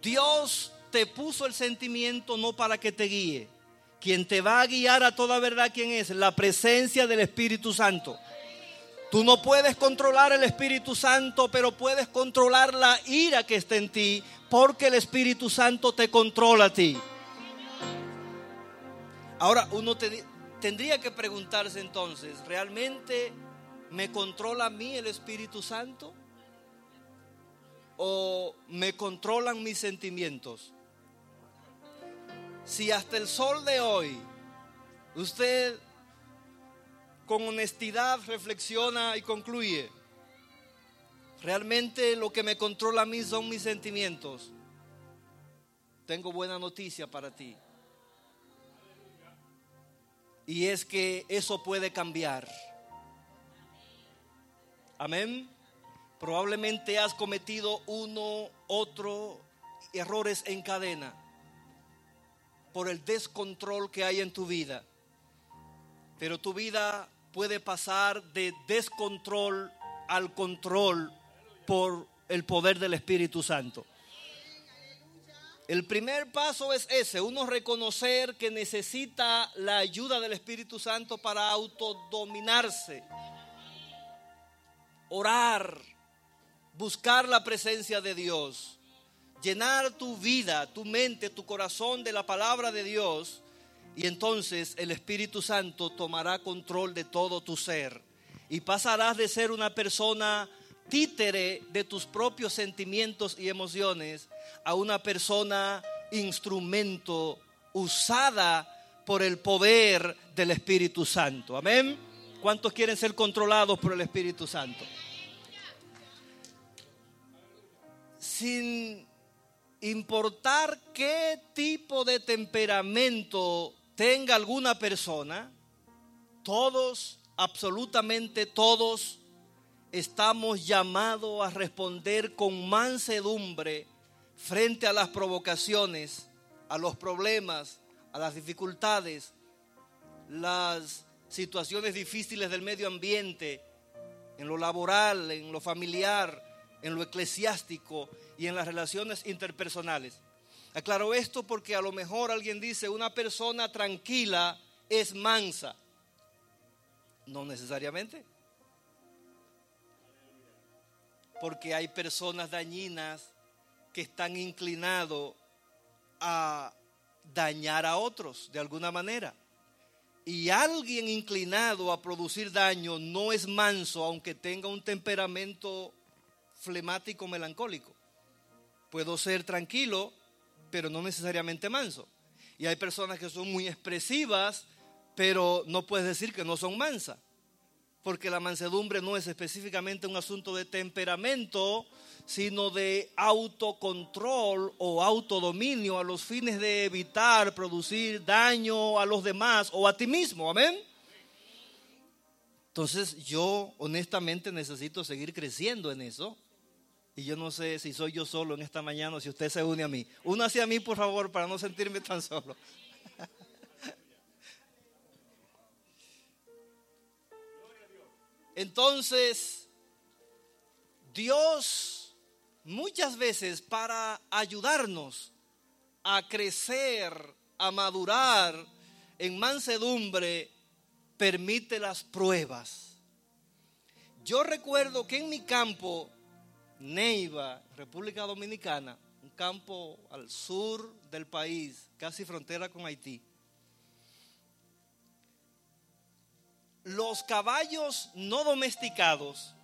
Dios te puso el sentimiento no para que te guíe. Quien te va a guiar a toda verdad, ¿quién es? La presencia del Espíritu Santo. Tú no puedes controlar el Espíritu Santo, pero puedes controlar la ira que está en ti, porque el Espíritu Santo te controla a ti. Ahora, uno te- tendría que preguntarse entonces, ¿realmente me controla a mí el Espíritu Santo? ¿O me controlan mis sentimientos? Si hasta el sol de hoy usted con honestidad reflexiona y concluye, realmente lo que me controla a mí son mis sentimientos, tengo buena noticia para ti. Y es que eso puede cambiar. Amén. Probablemente has cometido uno, otro errores en cadena por el descontrol que hay en tu vida. Pero tu vida puede pasar de descontrol al control por el poder del Espíritu Santo. El primer paso es ese, uno reconocer que necesita la ayuda del Espíritu Santo para autodominarse, orar, buscar la presencia de Dios, llenar tu vida, tu mente, tu corazón de la palabra de Dios y entonces el Espíritu Santo tomará control de todo tu ser y pasarás de ser una persona títere de tus propios sentimientos y emociones a una persona instrumento usada por el poder del Espíritu Santo. Amén. ¿Cuántos quieren ser controlados por el Espíritu Santo? Sin importar qué tipo de temperamento tenga alguna persona, todos, absolutamente todos, estamos llamados a responder con mansedumbre frente a las provocaciones, a los problemas, a las dificultades, las situaciones difíciles del medio ambiente, en lo laboral, en lo familiar, en lo eclesiástico y en las relaciones interpersonales. Aclaro esto porque a lo mejor alguien dice, una persona tranquila es mansa. No necesariamente. Porque hay personas dañinas que están inclinados a dañar a otros de alguna manera. Y alguien inclinado a producir daño no es manso, aunque tenga un temperamento flemático melancólico. Puedo ser tranquilo, pero no necesariamente manso. Y hay personas que son muy expresivas, pero no puedes decir que no son mansas. Porque la mansedumbre no es específicamente un asunto de temperamento, sino de autocontrol o autodominio a los fines de evitar producir daño a los demás o a ti mismo. Amén. Entonces yo honestamente necesito seguir creciendo en eso. Y yo no sé si soy yo solo en esta mañana o si usted se une a mí. Únase a mí, por favor, para no sentirme tan solo. (laughs) Entonces, Dios muchas veces para ayudarnos a crecer, a madurar en mansedumbre, permite las pruebas. Yo recuerdo que en mi campo, Neiva, República Dominicana, un campo al sur del país, casi frontera con Haití, los caballos no domesticados,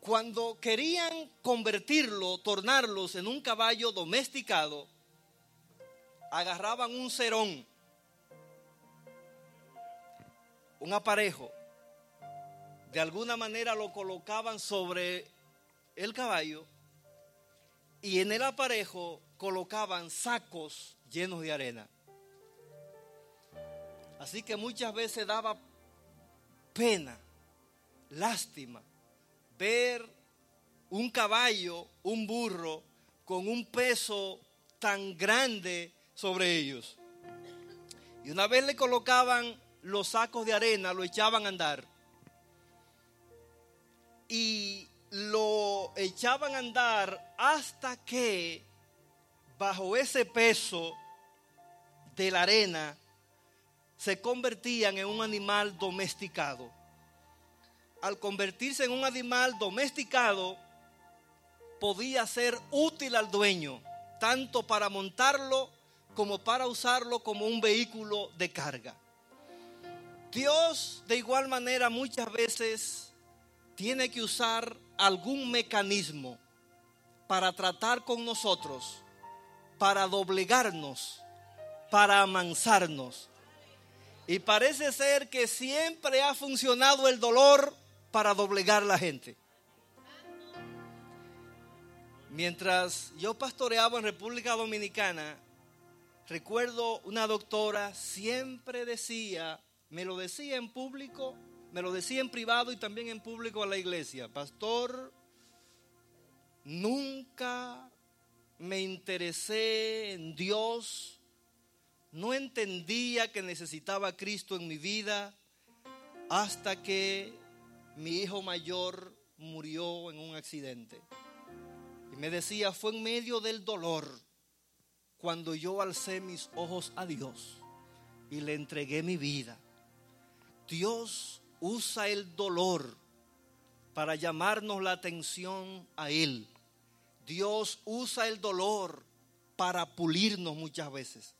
cuando querían convertirlo, tornarlos en un caballo domesticado, agarraban un cerón, un aparejo, de alguna manera lo colocaban sobre el caballo y en el aparejo colocaban sacos llenos de arena. Así que muchas veces daba pena, lástima, ver un caballo, un burro, con un peso tan grande sobre ellos. Y una vez le colocaban los sacos de arena, lo echaban a andar. Y lo echaban a andar hasta que bajo ese peso de la arena se convertían en un animal domesticado. Al convertirse en un animal domesticado, podía ser útil al dueño, tanto para montarlo como para usarlo como un vehículo de carga. Dios de igual manera muchas veces tiene que usar algún mecanismo para tratar con nosotros, para doblegarnos, para amansarnos. Y parece ser que siempre ha funcionado el dolor para doblegar la gente. Mientras yo pastoreaba en República Dominicana, recuerdo una doctora siempre decía, me lo decía en público, me lo decía en privado y también en público a la iglesia, pastor, nunca me interesé en Dios, no entendía que necesitaba a Cristo en mi vida hasta que mi hijo mayor murió en un accidente. Y me decía, fue en medio del dolor cuando yo alcé mis ojos a Dios y le entregué mi vida. Dios usa el dolor para llamarnos la atención a Él. Dios usa el dolor para pulirnos muchas veces.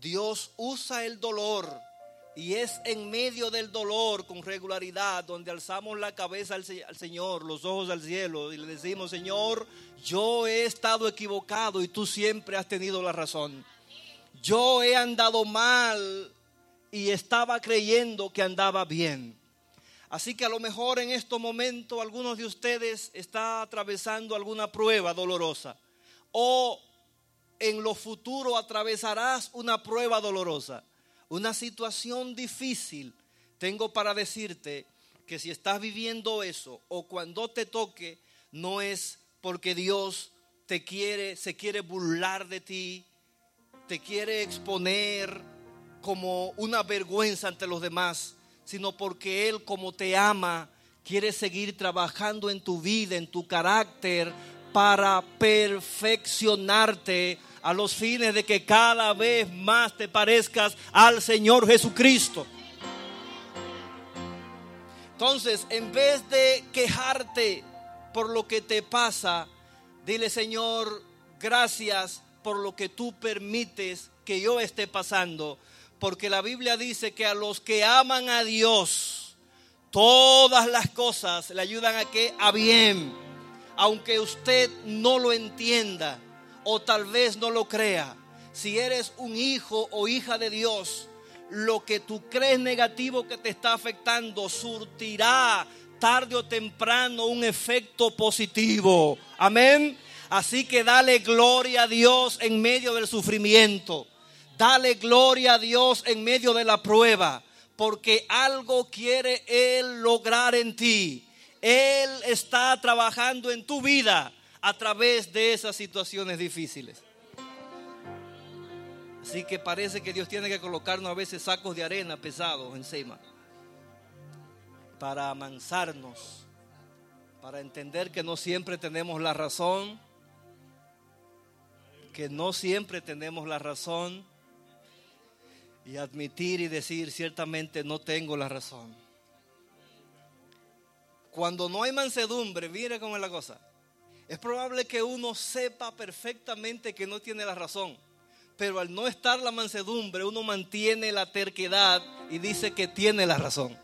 Dios usa el dolor y es en medio del dolor con regularidad donde alzamos la cabeza al, Señor, los ojos al cielo y le decimos, Señor, yo he estado equivocado y tú siempre has tenido la razón. Yo he andado mal y estaba creyendo que andaba bien. Así que a lo mejor en este momento algunos de ustedes está atravesando alguna prueba dolorosa o en lo futuro atravesarás una prueba dolorosa una situación difícil, tengo para decirte que si estás viviendo eso o cuando te toque, no es porque Dios te quiere, se quiere burlar de ti, te quiere exponer como una vergüenza ante los demás, sino porque Él como te ama, quiere seguir trabajando en tu vida, en tu carácter, para perfeccionarte a los fines de que cada vez más te parezcas al Señor Jesucristo. Entonces, en vez de quejarte por lo que te pasa, dile Señor, gracias por lo que tú permites que yo esté pasando. Porque la Biblia dice que a los que aman a Dios, todas las cosas le ayudan a que a bien, aunque usted no lo entienda o tal vez no lo crea, si eres un hijo o hija de Dios, lo que tú crees negativo que te está afectando surtirá tarde o temprano un efecto positivo. Amén. Así que dale gloria a Dios en medio del sufrimiento. Dale gloria a Dios en medio de la prueba. Porque algo quiere Él lograr en ti. Él está trabajando en tu vida a través de esas situaciones difíciles. Así que parece que Dios tiene que colocarnos a veces sacos de arena pesados encima para amansarnos, para entender que no siempre tenemos la razón, que no siempre tenemos la razón y admitir y decir ciertamente no tengo la razón. Cuando no hay mansedumbre, mire cómo es la cosa es probable que uno sepa perfectamente que no tiene la razón, pero al no estar la mansedumbre, uno mantiene la terquedad y dice que tiene la razón.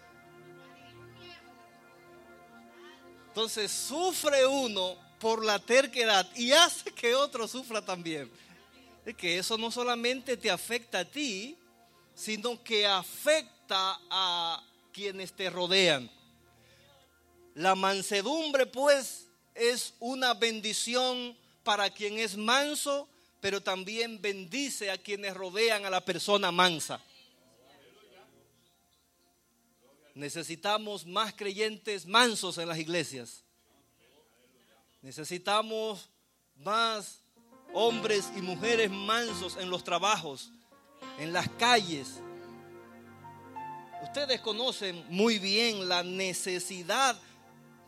Entonces sufre uno por la terquedad y hace que otro sufra también. Es que eso no solamente te afecta a ti, sino que afecta a quienes te rodean. La mansedumbre, pues, es una bendición para quien es manso, pero también bendice a quienes rodean a la persona mansa. Necesitamos más creyentes mansos en las iglesias. Necesitamos más hombres y mujeres mansos en los trabajos, en las calles. Ustedes conocen muy bien la necesidad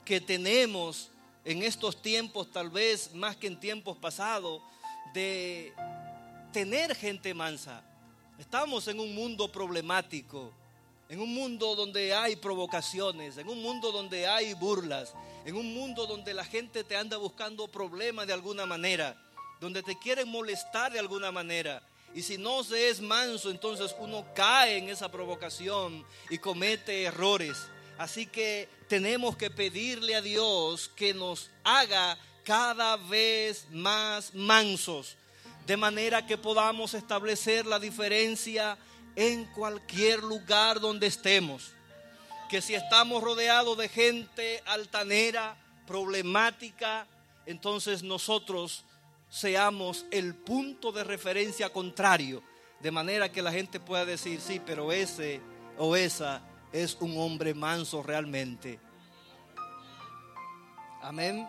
que tenemos en estos tiempos, tal vez más que en tiempos pasados, de tener gente mansa, Estamos en un mundo problemático, en un mundo donde hay provocaciones, en un mundo donde hay burlas, en un mundo donde la gente te anda buscando problemas de alguna manera, donde te quieren molestar de alguna manera. Y si no se es manso, entonces uno cae en esa provocación y comete errores. Así que tenemos que pedirle a Dios que nos haga cada vez más mansos, de manera que podamos establecer la diferencia en cualquier lugar donde estemos. Que si estamos rodeados de gente altanera, problemática, entonces nosotros seamos el punto de referencia contrario, de manera que la gente pueda decir, sí, pero ese o esa es un hombre manso realmente. Amén.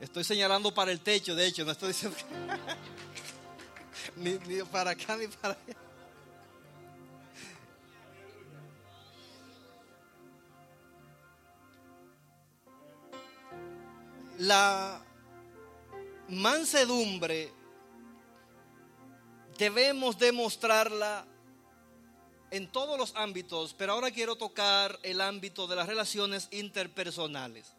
Estoy señalando para el techo, de hecho, no estoy diciendo (laughs) ni, para acá ni para allá. La mansedumbre debemos demostrarla en todos los ámbitos, pero ahora quiero tocar el ámbito de las relaciones interpersonales.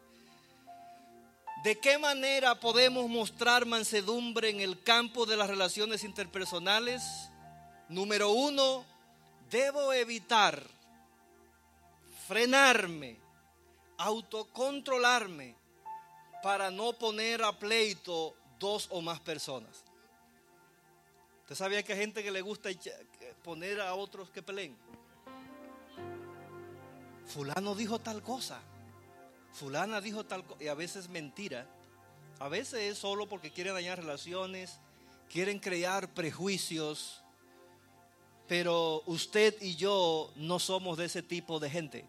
¿De qué manera podemos mostrar mansedumbre en el campo de las relaciones interpersonales? Número uno, debo evitar, frenarme, autocontrolarme para no poner a pleito dos o más personas. ¿Usted sabía que hay gente que le gusta poner a otros que peleen? Fulano dijo tal cosa fulana dijo tal cosa, y a veces mentira, a veces es solo porque quieren dañar relaciones, quieren crear prejuicios, pero usted y yo no somos de ese tipo de gente.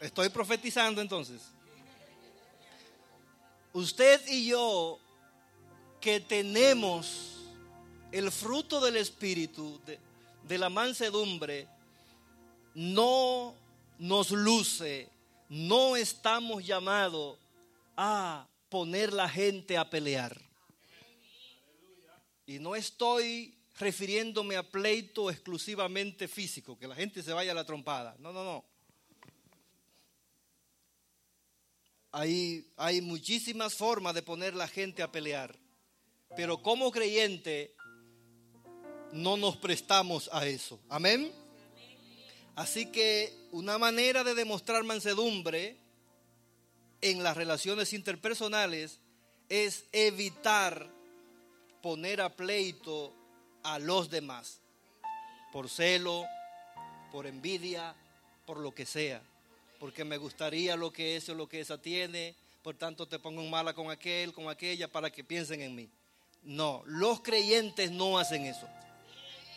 Estoy profetizando entonces. Usted y yo que tenemos el fruto del Espíritu, de, la mansedumbre, no nos luce, no estamos llamados a poner la gente a pelear. Y no estoy refiriéndome a pleito exclusivamente físico, que la gente se vaya a la trompada. No, no, no. Hay, hay muchísimas formas de poner la gente a pelear. Pero como creyente no nos prestamos a eso. Amén. Así que una manera de demostrar mansedumbre en las relaciones interpersonales es evitar poner a pleito a los demás por celo, por envidia, por lo que sea, porque me gustaría lo que ese o lo que esa tiene, por tanto te pongo en mala con aquel, con aquella, para que piensen en mí. No, los creyentes no hacen eso.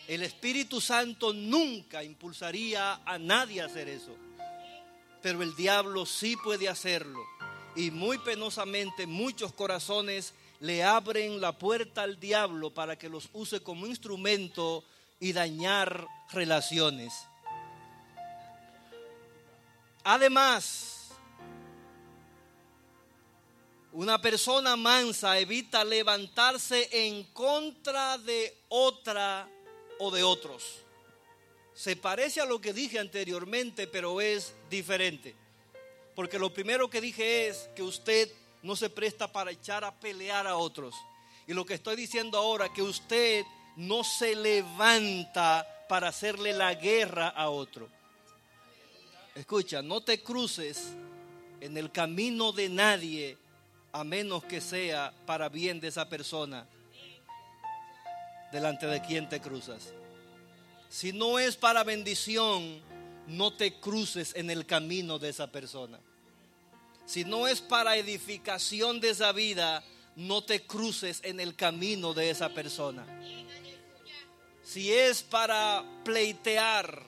El Espíritu Santo nunca impulsaría a nadie a hacer eso. Pero el diablo sí puede hacerlo. Y muy penosamente muchos corazones le abren la puerta al diablo para que los use como instrumento y dañar relaciones. Además, una persona mansa evita levantarse en contra de otra o de otros. Se parece a lo que dije anteriormente, pero es diferente. Porque lo primero que dije es que usted no se presta para echar a pelear a otros. Y lo que estoy diciendo ahora, que usted no se levanta para hacerle la guerra a otro. Escucha, no te cruces en el camino de nadie a menos que sea para bien de esa persona delante de quien te cruzas. Si no es para bendición, no te cruces en el camino de esa persona. Si no es para edificación de esa vida, no te cruces en el camino de esa persona. Si es para pleitear,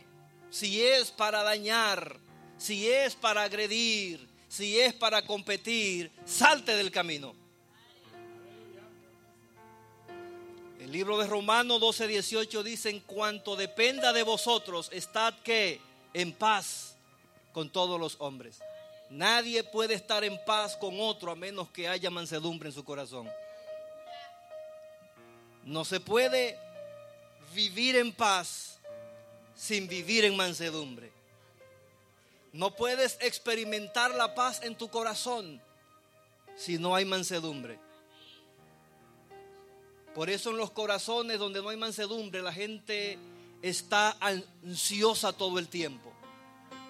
si es para dañar, si es para agredir, si es para competir, salte del camino. El libro de Romanos 12, 18 dice, en cuanto dependa de vosotros, estad que en paz con todos los hombres. Nadie puede estar en paz con otro a menos que haya mansedumbre en su corazón. No se puede vivir en paz sin vivir en mansedumbre. No puedes experimentar la paz en tu corazón si no hay mansedumbre. Por eso en los corazones donde no hay mansedumbre la gente está ansiosa todo el tiempo.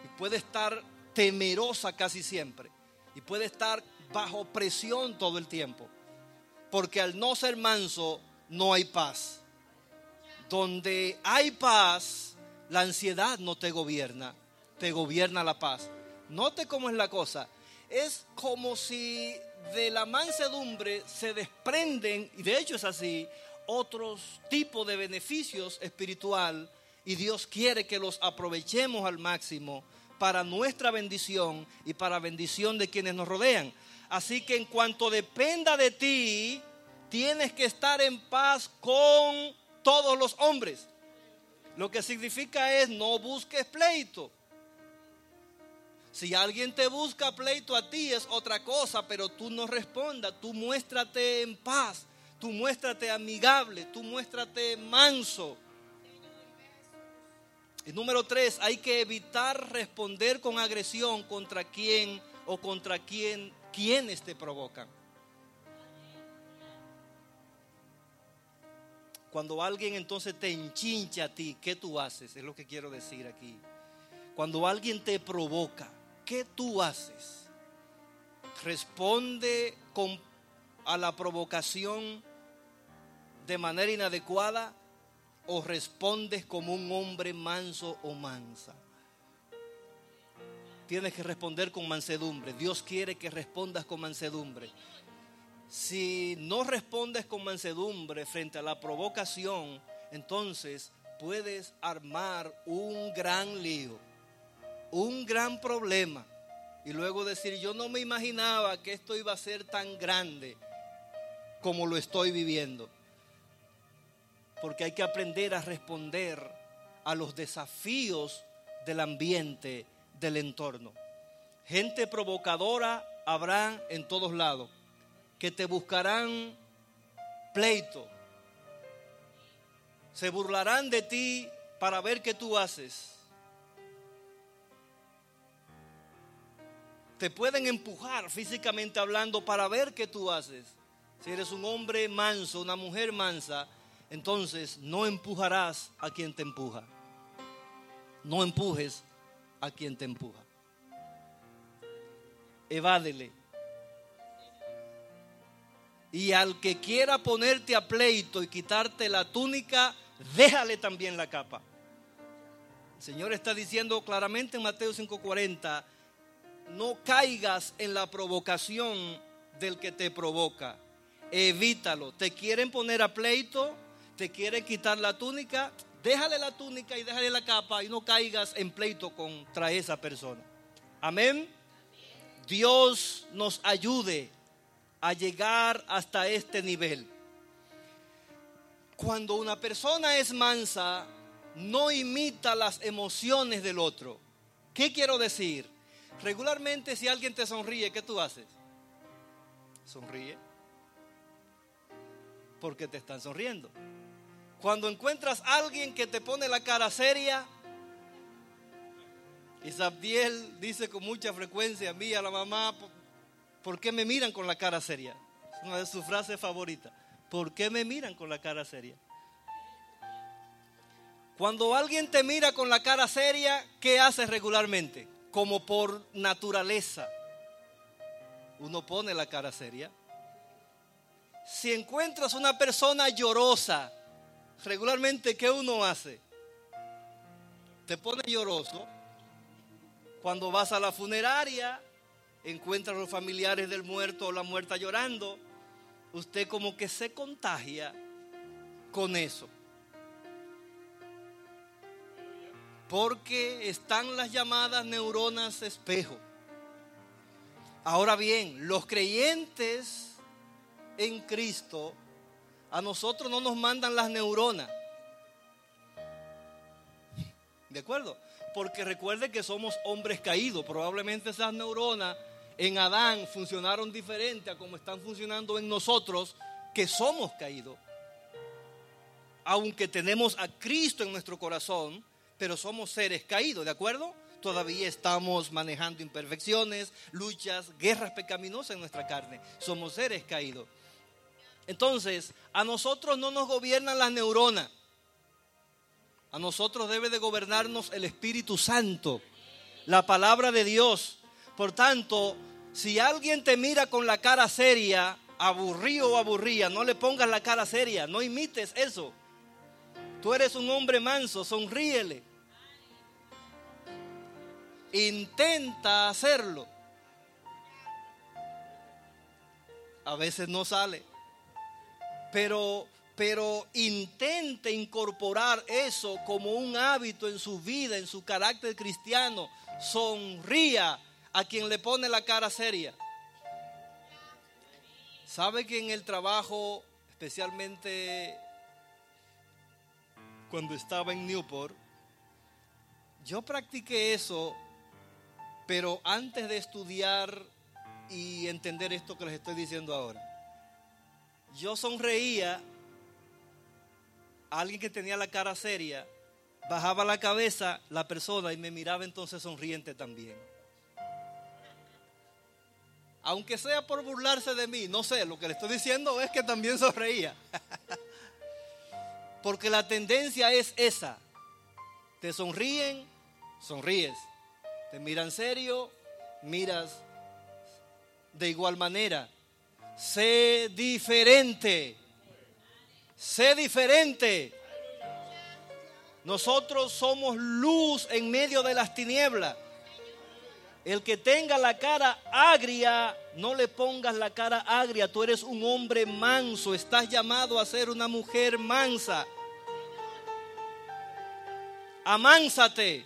Y puede estar temerosa casi siempre. Y puede estar bajo presión todo el tiempo. Porque al no ser manso no hay paz. Donde hay paz, la ansiedad no te gobierna, te gobierna la paz. Note cómo es la cosa. Es como si de la mansedumbre se desprenden, y de hecho es así, otros tipos de beneficios espiritual y Dios quiere que los aprovechemos al máximo para nuestra bendición y para bendición de quienes nos rodean. Así que en cuanto dependa de ti, tienes que estar en paz con todos los hombres. Lo que significa es no busques pleito. Si alguien te busca pleito a ti es otra cosa, pero tú no respondas, tú muéstrate en paz, tú muéstrate amigable, tú muéstrate manso. Y número tres, hay que evitar responder con agresión contra quien o contra quien quienes te provocan. Cuando alguien entonces te enchincha a ti, ¿qué tú haces? Es lo que quiero decir aquí. Cuando alguien te provoca, ¿qué tú haces? Responde con, a la provocación de manera inadecuada o respondes como un hombre manso o mansa. Tienes que responder con mansedumbre. Dios quiere que respondas con mansedumbre. Si no respondes con mansedumbre frente a la provocación, entonces puedes armar un gran lío un gran problema y luego decir, yo no me imaginaba que esto iba a ser tan grande como lo estoy viviendo. Porque hay que aprender a responder a los desafíos del ambiente, del entorno. Gente provocadora habrá en todos lados, que te buscarán pleito, se burlarán de ti para ver qué tú haces te pueden empujar físicamente hablando para ver qué tú haces. Si eres un hombre manso, una mujer mansa, entonces no empujarás a quien te empuja. No empujes a quien te empuja. Evádele. Y al que quiera ponerte a pleito y quitarte la túnica, déjale también la capa. El Señor está diciendo claramente en Mateo 5:40, no caigas en la provocación del que te provoca. Evítalo. ¿Te quieren poner a pleito? ¿Te quieren quitar la túnica? Déjale la túnica y déjale la capa y no caigas en pleito contra esa persona. Amén. Dios nos ayude a llegar hasta este nivel. Cuando una persona es mansa, no imita las emociones del otro. ¿Qué quiero decir? Regularmente si alguien te sonríe, ¿qué tú haces? Sonríe. Porque te están sonriendo. Cuando encuentras a alguien que te pone la cara seria, Isabdiel dice con mucha frecuencia a mí, a la mamá, ¿por qué me miran con la cara seria? Es una de sus frases favoritas. ¿Por qué me miran con la cara seria? Cuando alguien te mira con la cara seria, ¿qué haces regularmente? Como por naturaleza, uno pone la cara seria. Si encuentras una persona llorosa, regularmente, ¿qué uno hace? Te pone lloroso. Cuando vas a la funeraria, encuentras los familiares del muerto o la muerta llorando, usted como que se contagia con eso. Porque están las llamadas neuronas espejo. Ahora bien, los creyentes en Cristo, a nosotros no nos mandan las neuronas. ¿De acuerdo? Porque recuerde que somos hombres caídos. Probablemente esas neuronas en Adán funcionaron diferente a como están funcionando en nosotros, que somos caídos. Aunque tenemos a Cristo en nuestro corazón, pero somos seres caídos, ¿de acuerdo? Todavía estamos manejando imperfecciones, luchas, guerras pecaminosas en nuestra carne. Somos seres caídos. Entonces, a nosotros no nos gobiernan las neuronas. A nosotros debe de gobernarnos el Espíritu Santo, la palabra de Dios. Por tanto, si alguien te mira con la cara seria, aburrido o aburrida, no le pongas la cara seria, no imites eso. Tú eres un hombre manso, sonríele. Intenta hacerlo. A veces no sale. Pero pero intente incorporar eso como un hábito en su vida, en su carácter cristiano. Sonría a quien le pone la cara seria. ¿Sabe que en el trabajo, especialmente cuando estaba en Newport, yo practiqué eso, pero antes de estudiar y entender esto que les estoy diciendo ahora. Yo sonreía alguien que tenía la cara seria, bajaba la cabeza la persona y me miraba entonces sonriente también. Aunque sea por burlarse de mí, no sé, lo que le estoy diciendo es que también sonreía. (laughs) Porque la tendencia es esa. Te sonríen, sonríes. Te miran serio, miras de igual manera. Sé diferente. Sé diferente. Nosotros somos luz en medio de las tinieblas. El que tenga la cara agria, no le pongas la cara agria. Tú eres un hombre manso. Estás llamado a ser una mujer mansa. Amánsate.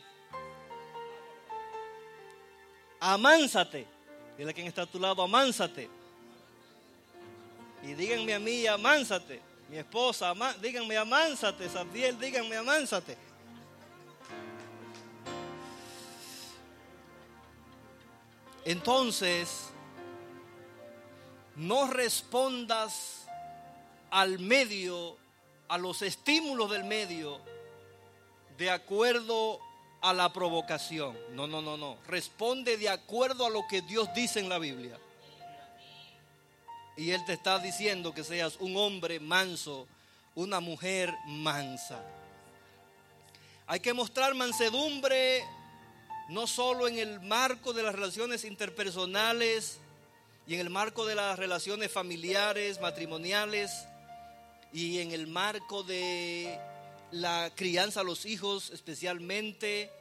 Amánsate. Dile a quien está a tu lado, amánsate. Y díganme a mí, amánsate. Mi esposa, díganme amánsate, Sabdiel, díganme amánsate. Entonces, no respondas al medio, a los estímulos del medio, de acuerdo a la provocación. No, no, no, no. Responde de acuerdo a lo que Dios dice en la Biblia. Y Él te está diciendo que seas un hombre manso, una mujer mansa. Hay que mostrar mansedumbre no solo en el marco de las relaciones interpersonales y en el marco de las relaciones familiares, matrimoniales y en el marco de la crianza a los hijos especialmente,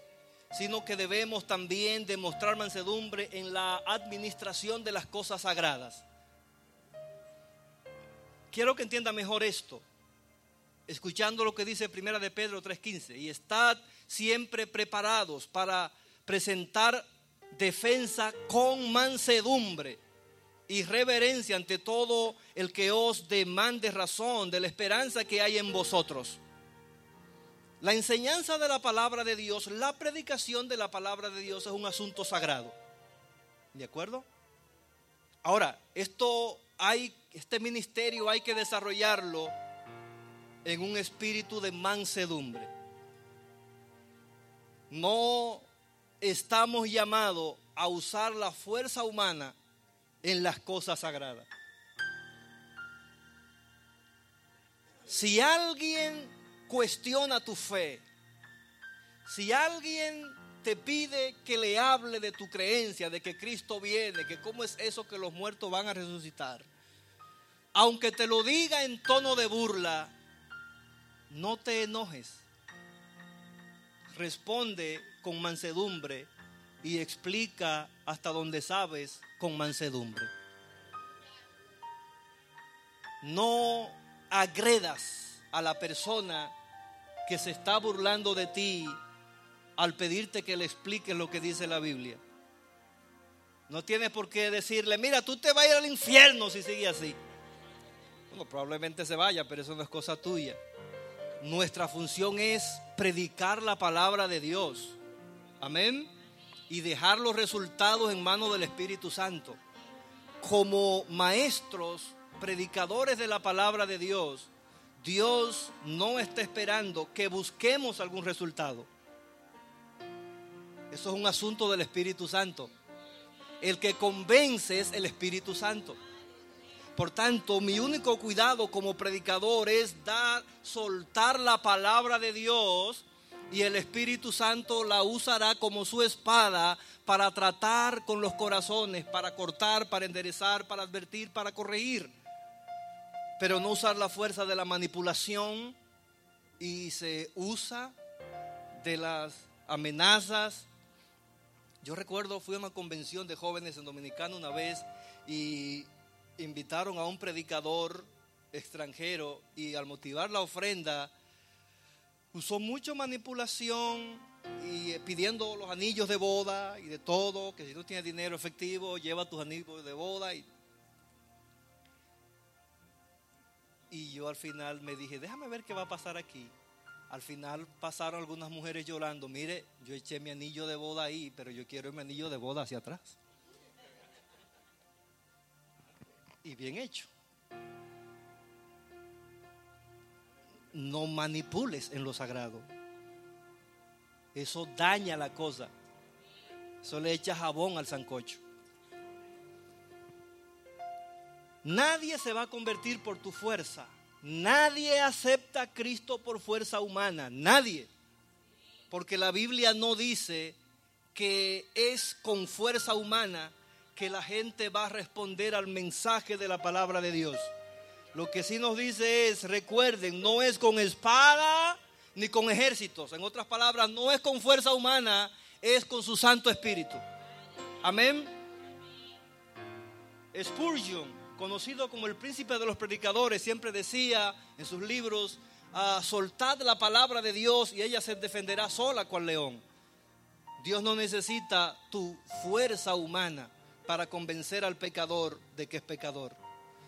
sino que debemos también demostrar mansedumbre en la administración de las cosas sagradas. Quiero que entienda mejor esto, escuchando lo que dice Primera de Pedro 3:15, y estad siempre preparados para presentar defensa con mansedumbre y reverencia ante todo el que os demande razón de la esperanza que hay en vosotros. La enseñanza de la palabra de Dios, la predicación de la palabra de Dios es un asunto sagrado. ¿De acuerdo? Ahora, esto este ministerio hay que desarrollarlo en un espíritu de mansedumbre. No estamos llamados a usar la fuerza humana en las cosas sagradas. Si alguien cuestiona tu fe, si alguien te pide que le hable de tu creencia, de que Cristo viene, que cómo es eso que los muertos van a resucitar, aunque te lo diga en tono de burla, no te enojes. Responde con mansedumbre y explica hasta donde sabes con mansedumbre. No agredas a la persona que se está burlando de ti al pedirte que le expliques lo que dice la Biblia. No tienes por qué decirle, mira, tú te vas a ir al infierno si sigues así probablemente se vaya, pero eso no es cosa tuya. Nuestra función es predicar la palabra de Dios. Amén. Y dejar los resultados en manos del Espíritu Santo. Como maestros, predicadores de la palabra de Dios, Dios no está esperando que busquemos algún resultado. Eso es un asunto del Espíritu Santo. El que convence es el Espíritu Santo. Por tanto, mi único cuidado como predicador es dar, soltar la palabra de Dios y el Espíritu Santo la usará como su espada para tratar con los corazones, para cortar, para enderezar, para advertir, para corregir. Pero no usar la fuerza de la manipulación y se usa de las amenazas. Yo recuerdo, fui a una convención de jóvenes en Dominicana una vez y invitaron a un predicador extranjero y al motivar la ofrenda usó mucha manipulación y eh, pidiendo los anillos de boda y de todo, que si no tienes dinero efectivo, lleva tus anillos de boda. Y, y yo al final me dije, déjame ver qué va a pasar aquí. Al final pasaron algunas mujeres llorando, mire, yo eché mi anillo de boda ahí, pero yo quiero mi anillo de boda hacia atrás. y bien hecho. No manipules en lo sagrado. Eso daña la cosa. Eso le echa jabón al sancocho. Nadie se va a convertir por tu fuerza. Nadie acepta a Cristo por fuerza humana. Nadie. Porque la Biblia no dice que es con fuerza humana que la gente va a responder al mensaje de la palabra de Dios. Lo que sí nos dice es, recuerden, no es con espada ni con ejércitos. En otras palabras, no es con fuerza humana, es con su Santo Espíritu. Amén. Spurgeon, conocido como el príncipe de los predicadores, siempre decía en sus libros, ah, soltad la palabra de Dios y ella se defenderá sola cual león. Dios no necesita tu fuerza humana para convencer al pecador de que es pecador.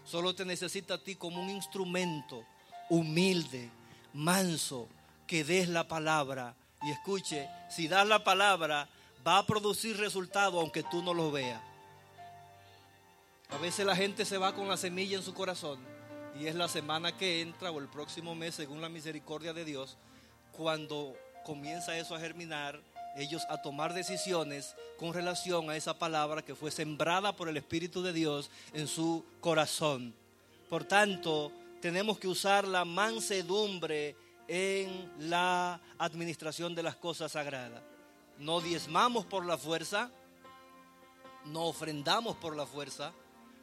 Solo te necesita a ti como un instrumento humilde, manso, que des la palabra. Y escuche, si das la palabra, va a producir resultado aunque tú no lo veas. A veces la gente se va con la semilla en su corazón y es la semana que entra o el próximo mes, según la misericordia de Dios, cuando comienza eso a germinar ellos a tomar decisiones con relación a esa palabra que fue sembrada por el Espíritu de Dios en su corazón. Por tanto, tenemos que usar la mansedumbre en la administración de las cosas sagradas. No diezmamos por la fuerza, no ofrendamos por la fuerza,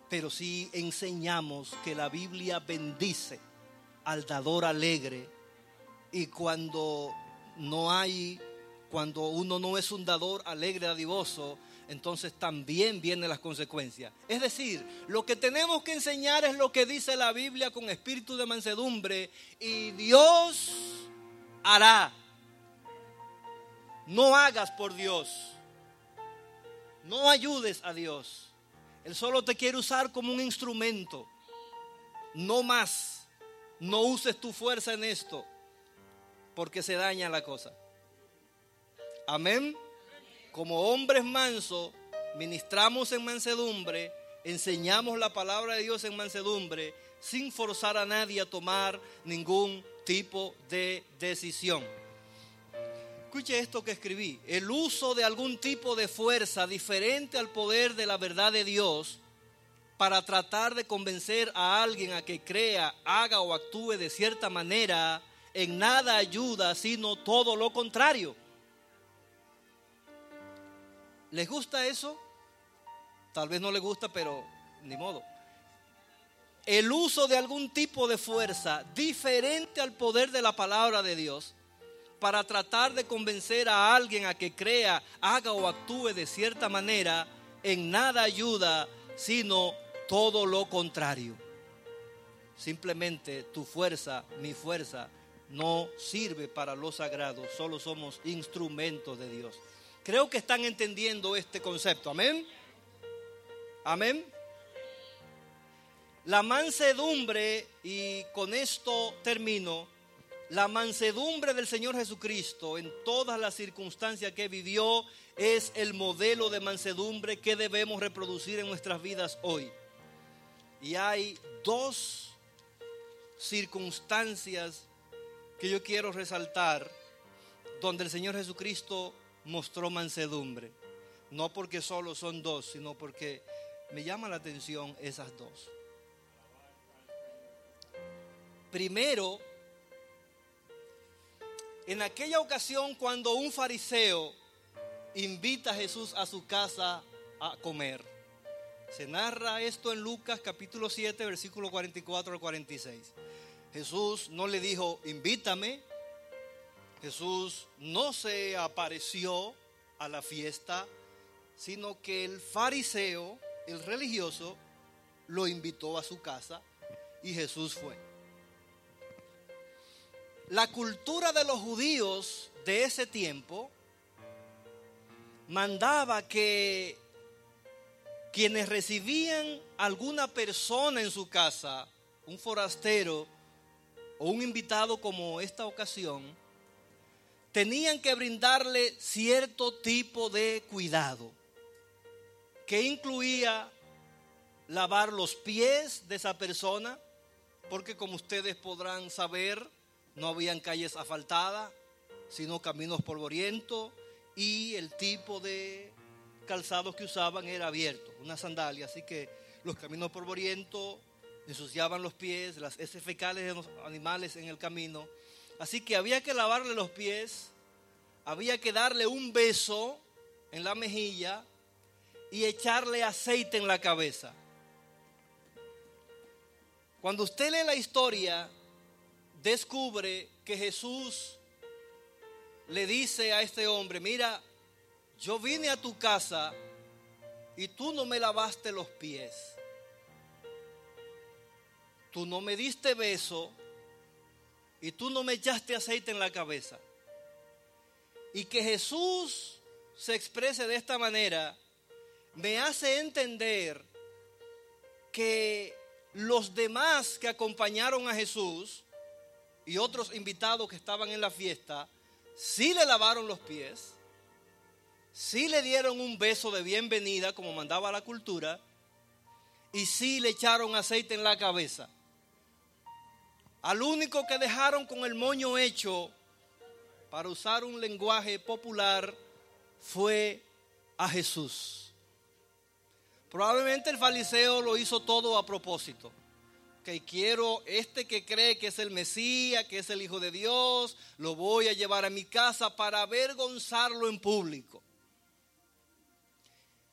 pero sí enseñamos que la Biblia bendice al dador alegre y cuando no hay cuando uno no es un dador alegre, adivoso, entonces también vienen las consecuencias. Es decir, lo que tenemos que enseñar es lo que dice la Biblia con espíritu de mansedumbre y Dios hará. No hagas por Dios. No ayudes a Dios. Él solo te quiere usar como un instrumento. No más. No uses tu fuerza en esto porque se daña la cosa. Amén. Como hombres mansos, ministramos en mansedumbre, enseñamos la palabra de Dios en mansedumbre, sin forzar a nadie a tomar ningún tipo de decisión. Escuche esto que escribí. El uso de algún tipo de fuerza diferente al poder de la verdad de Dios para tratar de convencer a alguien a que crea, haga o actúe de cierta manera, en nada ayuda, sino todo lo contrario. ¿Les gusta eso? Tal vez no les gusta, pero ni modo. El uso de algún tipo de fuerza diferente al poder de la palabra de Dios para tratar de convencer a alguien a que crea, haga o actúe de cierta manera, en nada ayuda, sino todo lo contrario. Simplemente tu fuerza, mi fuerza, no sirve para lo sagrado, solo somos instrumentos de Dios. Creo que están entendiendo este concepto. Amén. Amén. La mansedumbre, y con esto termino, la mansedumbre del Señor Jesucristo en todas las circunstancias que vivió es el modelo de mansedumbre que debemos reproducir en nuestras vidas hoy. Y hay dos circunstancias que yo quiero resaltar donde el Señor Jesucristo mostró mansedumbre. No porque solo son dos, sino porque me llama la atención esas dos. Primero, en aquella ocasión cuando un fariseo invita a Jesús a su casa a comer. Se narra esto en Lucas capítulo 7, versículo 44 al 46. Jesús no le dijo, invítame. Jesús no se apareció a la fiesta, sino que el fariseo, el religioso, lo invitó a su casa y Jesús fue. La cultura de los judíos de ese tiempo mandaba que quienes recibían alguna persona en su casa, un forastero o un invitado como esta ocasión, tenían que brindarle cierto tipo de cuidado, que incluía lavar los pies de esa persona, porque como ustedes podrán saber, no habían calles asfaltadas, sino caminos polvorientos y el tipo de calzados que usaban era abierto, una sandalia, así que los caminos polvorientos ensuciaban los pies, las heces fecales de los animales en el camino. Así que había que lavarle los pies, había que darle un beso en la mejilla y echarle aceite en la cabeza. Cuando usted lee la historia, descubre que Jesús le dice a este hombre, mira, yo vine a tu casa y tú no me lavaste los pies. Tú no me diste beso y tú no me echaste aceite en la cabeza. Y que Jesús se exprese de esta manera me hace entender que los demás que acompañaron a Jesús y otros invitados que estaban en la fiesta, sí le lavaron los pies, sí le dieron un beso de bienvenida como mandaba la cultura, y sí le echaron aceite en la cabeza. Al único que dejaron con el moño hecho, para usar un lenguaje popular, fue a Jesús. Probablemente el fariseo lo hizo todo a propósito que quiero este que cree que es el Mesías, que es el Hijo de Dios, lo voy a llevar a mi casa para avergonzarlo en público.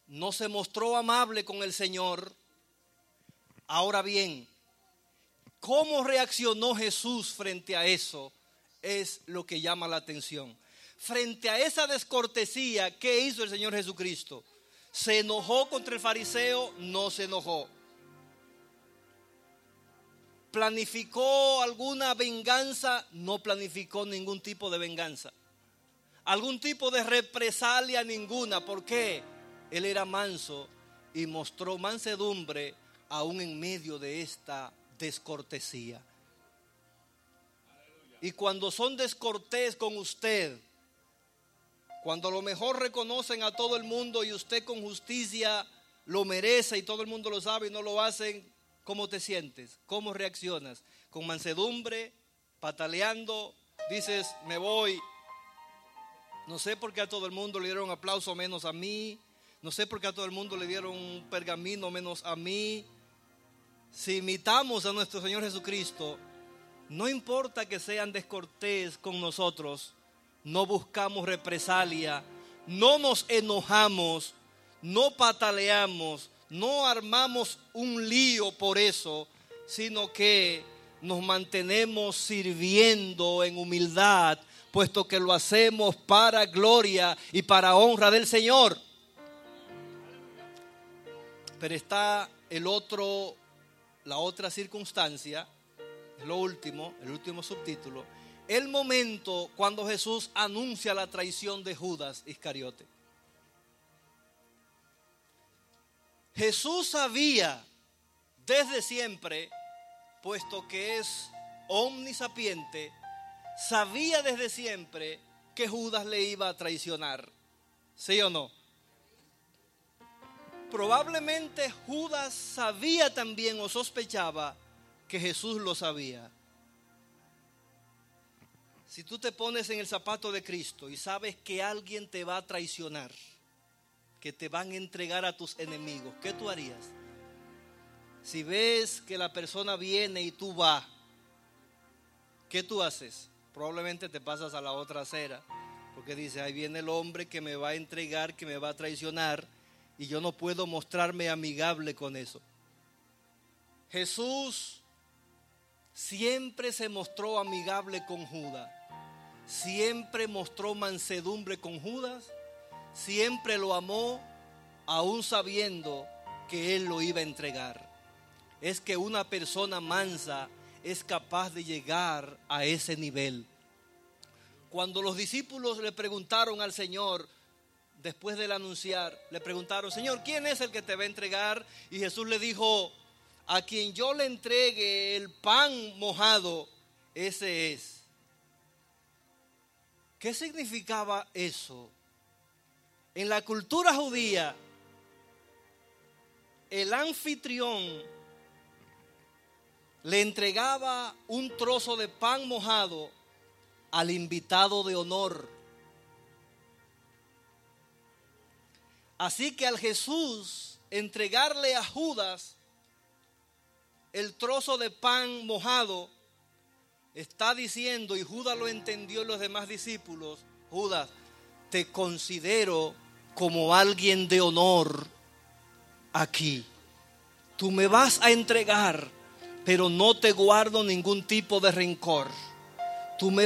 No se mostró amable con el Señor. Ahora bien, ¿cómo reaccionó Jesús frente a eso? Es lo que llama la atención. Frente a esa descortesía, ¿qué hizo el Señor Jesucristo? ¿Se enojó contra el fariseo? No se enojó ¿Planificó alguna venganza? No planificó ningún tipo de venganza. Algún tipo de represalia ninguna. ¿Por qué? Él era manso y mostró mansedumbre aún en medio de esta descortesía. Y cuando son descortés con usted, cuando a lo mejor reconocen a todo el mundo y usted con justicia lo merece y todo el mundo lo sabe y no lo hacen, ¿Cómo te sientes? ¿Cómo reaccionas? ¿Con mansedumbre? ¿Pataleando? Dices, me voy. No sé por qué a todo el mundo le dieron aplauso menos a mí. No sé por qué a todo el mundo le dieron un pergamino menos a mí. Si imitamos a nuestro Señor Jesucristo, no importa que sean descortés con nosotros, no buscamos represalia, no nos enojamos, no pataleamos, no armamos un lío por eso, sino que nos mantenemos sirviendo en humildad, puesto que lo hacemos para gloria y para honra del Señor. Pero está el otro, la otra circunstancia, lo último, el último subtítulo, el momento cuando Jesús anuncia la traición de Judas Iscariote. Jesús sabía desde siempre, puesto que es omnisapiente, sabía desde siempre que Judas le iba a traicionar. ¿Sí o no? Probablemente Judas sabía también o sospechaba que Jesús lo sabía. Si tú te pones en el zapato de Cristo y sabes que alguien te va a traicionar, que te van a entregar a tus enemigos, ¿qué tú harías? Si ves que la persona viene y tú vas, ¿qué tú haces? Probablemente te pasas a la otra acera, porque dice, ahí viene el hombre que me va a entregar, que me va a traicionar, y yo no puedo mostrarme amigable con eso. Jesús siempre se mostró amigable con Judas, siempre mostró mansedumbre con Judas, siempre lo amó, aún sabiendo que él lo iba a entregar. Es que una persona mansa es capaz de llegar a ese nivel. Cuando los discípulos le preguntaron al Señor, después del anunciar, le preguntaron, Señor, ¿quién es el que te va a entregar? Y Jesús le dijo, a quien yo le entregue el pan mojado, ese es. ¿Qué significaba eso? En la cultura judía, el anfitrión le entregaba un trozo de pan mojado al invitado de honor. Así que al Jesús entregarle a Judas el trozo de pan mojado, está diciendo, y Judas lo entendió y los demás discípulos, Judas, te considero como alguien de honor aquí. Tú me vas a entregar, pero no te guardo ningún tipo de rencor. Tú me